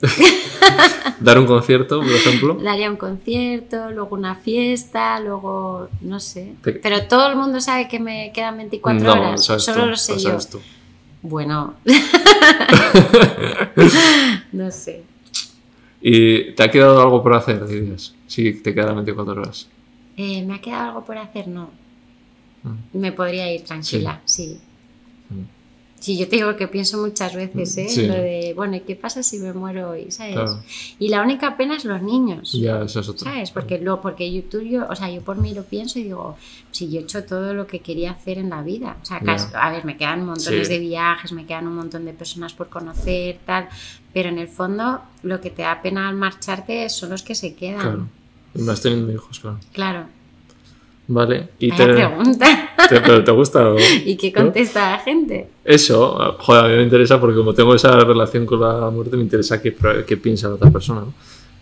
Dar un concierto, por ejemplo. Daría un concierto, luego una fiesta, luego, no sé. Pero todo el mundo sabe que me quedan 24 horas. Solo lo sé yo. Bueno. no sé. ¿Y te ha quedado algo por hacer, dirías? Sí, te quedan 24 horas. Eh, ¿Me ha quedado algo por hacer? No. Mm. Me podría ir tranquila, sí. Sí, yo te digo que pienso muchas veces, ¿eh? Lo de, bueno, ¿y qué pasa si me muero hoy? ¿Sabes? Y la única pena es los niños. Ya, eso es otra. ¿Sabes? Porque, lo, porque YouTube, yo, o sea, yo por mí lo pienso y digo, si yo he hecho todo lo que quería hacer en la vida. O sea, a ver, me quedan montones de viajes, me quedan un montón de personas por conocer, tal. Pero en el fondo, lo que te da pena al marcharte son los que se quedan. Claro. Y más teniendo hijos, claro. Claro. Vale. Y te, pregunta. ¿Pero te gusta? ¿Y qué contesta la gente? Eso, joder, a mí me interesa porque como tengo esa relación con la muerte, me interesa qué, qué piensa la otra persona. ¿no?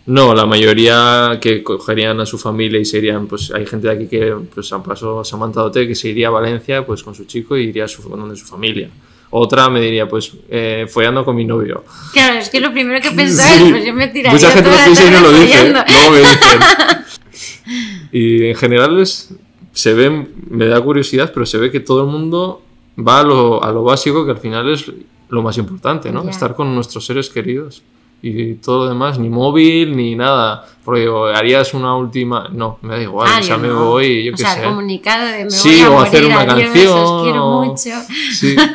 No, la mayoría que cogerían a su familia y se irían, pues hay gente de aquí que pues han pasado Samantha Dote que se iría a Valencia pues con su chico y iría a su, donde su familia. Otra me diría, pues, eh, follando con mi novio. Claro, es que lo primero que pensaba es, pues yo me tiraría Mucha gente lo piensa y no lo dice, luego me dicen. Y en general se ve, me da curiosidad, pero se ve que todo el mundo va a lo, a lo básico, que al final es lo más importante, ¿no? Estar con nuestros seres queridos. Y todo lo demás, ni móvil, ni nada. Porque harías una última. No, me da igual, ah, ya me voy, yo o qué sea, sé. comunicado de me sí, voy a o morir, hacer una adiós, canción. Os quiero mucho. Sí.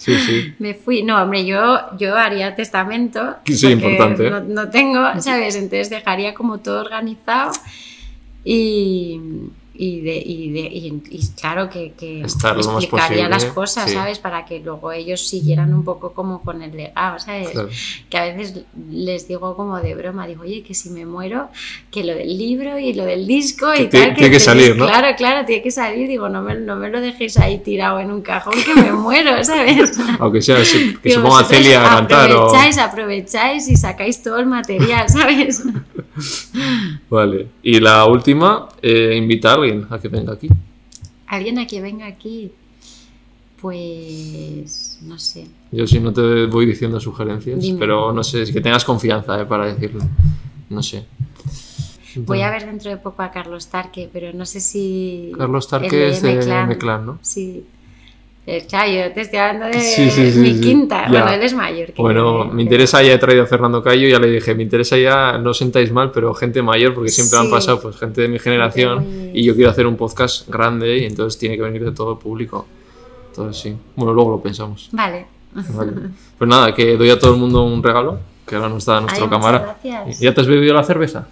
Sí, sí. Me fui. No, hombre, yo, yo haría testamento. Sí, importante. No, no tengo, ¿sabes? Entonces dejaría como todo organizado y, y, de, y, de, y, claro que, que explicaría las cosas, ¿sabes? Para que luego ellos siguieran un poco como con el legado, ¿sabes? Que a veces les digo como de broma, digo, oye, que si me muero, que lo del libro y lo del disco y tal. Tiene que, salir, ¿no? Claro, claro, tiene que salir. Digo, no me, no me lo dejéis ahí tirado en un cajón que me muero, ¿sabes? Aunque sea, que se ponga Celia a cantar. Aprovecháis, aprovecháis y sacáis todo el material, ¿sabes? vale. Y la última, eh, invita a alguien a que venga aquí. ¿Alguien a que venga aquí? Pues no sé. Yo sí no te voy diciendo sugerencias, pero no sé, es que tengas confianza eh, para decirlo. No sé. Voy a ver dentro de poco a Carlos Tarque, pero no sé si... Carlos Tarque es de Meclán, ¿no? Sí. Claro, yo te estoy hablando de mi quinta. Bueno, él es mayor. Que bueno, me interesa, ya he traído a Fernando Cayo, ya le dije, me interesa ya, no sentáis mal, pero gente mayor, porque siempre han pasado pues gente de mi generación y yo quiero hacer un podcast grande y entonces tiene que venir de todo el público. Entonces sí, bueno, luego lo pensamos. Vale. Pues nada, que doy a todo el mundo un regalo, que ahora nos está nuestra cámara. ¿Ya te has bebido la cerveza?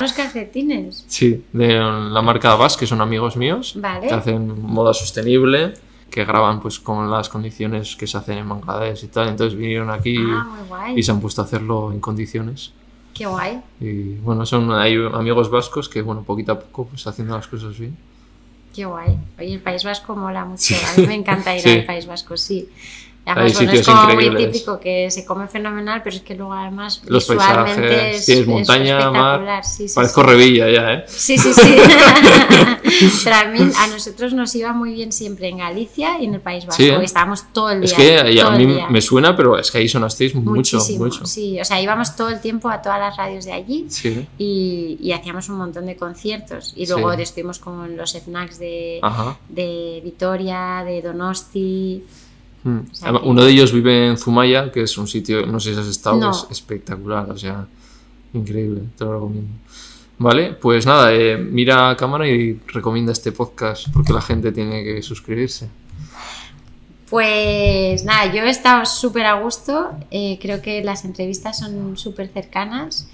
¿Los calcetines? Sí, de la marca Bass, que son amigos míos, vale. que hacen moda sostenible que graban pues con las condiciones que se hacen en Bangladesh y tal. Entonces vinieron aquí ah, y se han puesto a hacerlo en condiciones. Qué guay. Y bueno, son hay amigos vascos que bueno, poquito a poco pues haciendo las cosas bien. Qué guay. Oye, el País Vasco mola mucho. A mí me encanta ir al País Vasco, sí. Además, bueno, es como muy típico que se come fenomenal, pero es que luego además Los visualmente es, es, montaña, mar. Parezco revilla ya, ¿eh? Sí, sí, sí. pero a, mí, a nosotros nos iba muy bien siempre en Galicia y en el País Vasco. ¿Sí? Estábamos todo el día. Es que a mí me suena, pero es que ahí sonasteis mucho, mucho. Sí, o sea, íbamos todo el tiempo a todas las radios de allí y, y, hacíamos un montón de conciertos. Y luego estuvimos con los snacks de, de Vitoria, de Donosti. Hmm. Uno de ellos vive en Zumaya, que es un sitio, no sé si has estado, es espectacular, o sea, increíble, te lo recomiendo. Vale, pues nada, eh, mira a cámara y recomienda este podcast porque la gente tiene que suscribirse. Pues nada, yo he estado súper a gusto, eh, creo que las entrevistas son súper cercanas.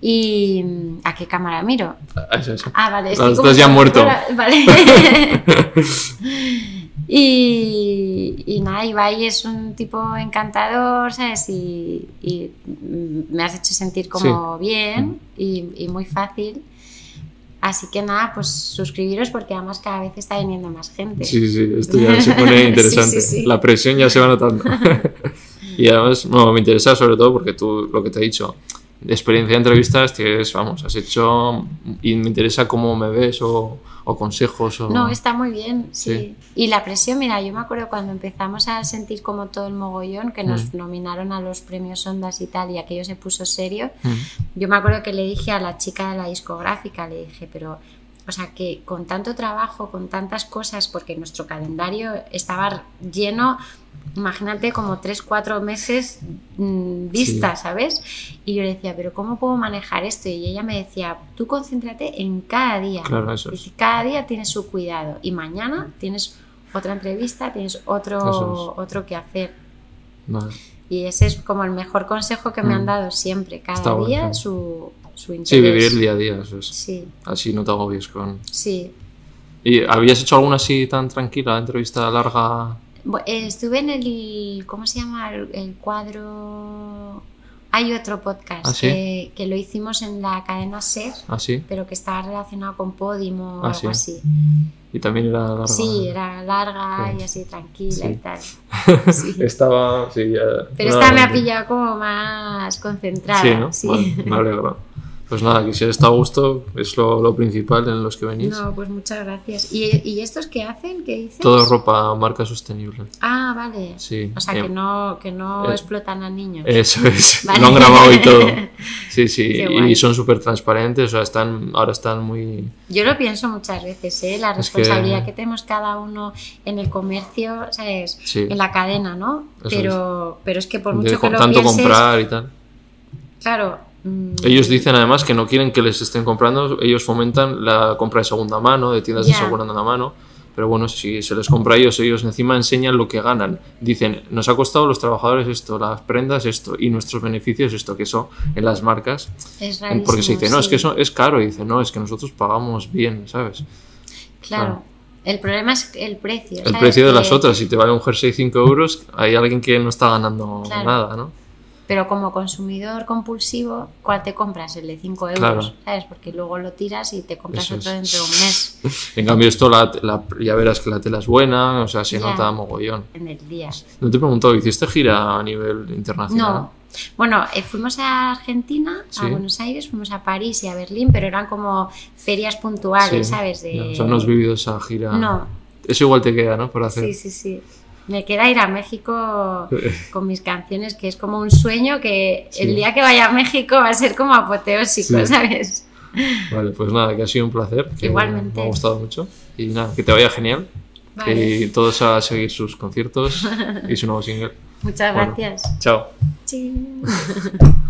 ¿Y a qué cámara miro? Ah, eso, eso. Ah, vale. estás ya muerto. Vale. Y, y nada, Ibai es un tipo encantador, ¿sabes? Y, me has hecho sentir como bien y, muy fácil. Así que nada, pues suscribiros porque además cada vez está viniendo más gente. Sí, sí, esto ya se pone interesante. La presión ya se va notando. y además, no, me interesa sobre todo porque tú, lo que te he dicho, experiencia de entrevistas tienes, vamos, has hecho y me interesa cómo me ves o, consejos. O... No, está muy bien, sí. Y la presión, mira, yo me acuerdo cuando empezamos a sentir como todo el mogollón, que nos mm. nominaron a los premios Ondas y tal, y aquello se puso serio, mm. yo me acuerdo que le dije a la chica de la discográfica, le dije, pero o sea, que con tanto trabajo, con tantas cosas, porque nuestro calendario estaba lleno, imagínate como tres, cuatro meses mm, vista, ¿sabes? Y yo le decía, pero ¿cómo puedo manejar esto? Y ella me decía, tú concéntrate en cada día. Claro, eso es. cada día tienes su cuidado y mañana tienes otra entrevista, tienes otro, otro que hacer. Y ese es como el mejor consejo que me han mm. dado siempre, cada día su, Sí, vivir el día a día, eso es. Sí. Así no te agobies con... Sí. ¿Y habías hecho alguna así tan tranquila, entrevista larga? Eh, estuve en el... ¿Cómo se llama? El, cuadro... Hay otro podcast ¿Ah, que, lo hicimos en la cadena SER, ¿Ah, pero que estaba relacionado con Podimo o ¿Ah, algo así. Y también era larga. Sí, era larga y así tranquila y tal. estaba, sí, ya... Pero esta me ha pillado como más concentrada. Sí, ¿no? Sí. me alegro. Pues nada, que si está a gusto es lo, principal en los que venís. No, pues muchas gracias. ¿Y, estos qué hacen? ¿Qué dices? Todo ropa marca sostenible. Ah, vale. Sí. O sea, que em, no, que no eh, explotan a niños. Eso es. Lo han grabado y todo. Sí, sí. y son súper transparentes. O sea, están, ahora están muy... Yo lo pienso muchas veces, ¿eh? La responsabilidad que... tenemos cada uno en el comercio, ¿sabes? Sí. En la cadena, ¿no? pero, pero es que por mucho que lo tanto comprar y tal. Claro. Ellos dicen además que no quieren que les estén comprando, ellos fomentan la compra de segunda mano, de tiendas de segunda mano, pero bueno, si se les compra a ellos, ellos encima enseñan lo que ganan. Dicen, nos ha costado a los trabajadores esto, las prendas esto, y nuestros beneficios esto, que eso en las marcas. Es porque se dice, no, es que eso es caro, y dicen, no, es que nosotros pagamos bien, ¿sabes? Claro. El problema es el precio. El precio de las otras, si te vale un jersey 5 euros, hay alguien que no está ganando nada, ¿no? Pero como consumidor compulsivo, ¿cuál te compras? El de 5 euros, ¿sabes? Porque luego lo tiras y te compras otro dentro de un mes. en cambio, esto la, ya verás que la tela es buena, o sea, se nota mogollón. En el día. No te he preguntado, ¿hiciste gira a nivel internacional? No. Bueno, eh, fuimos a Argentina, a Buenos Aires, fuimos a París y a Berlín, pero eran como ferias puntuales, ¿sabes? De... o sea, no has vivido esa gira. No. Eso igual te queda, ¿no? Por hacer. Sí, sí, sí me queda ir a México con mis canciones, que es como un sueño que el día que vaya a México va a ser como apoteósico, ¿sabes? Vale, pues nada, que ha sido un placer. Igualmente. Me ha gustado mucho. Y nada, que te vaya genial. Y todos a seguir sus conciertos y su nuevo single. Muchas gracias. Chao. Sí.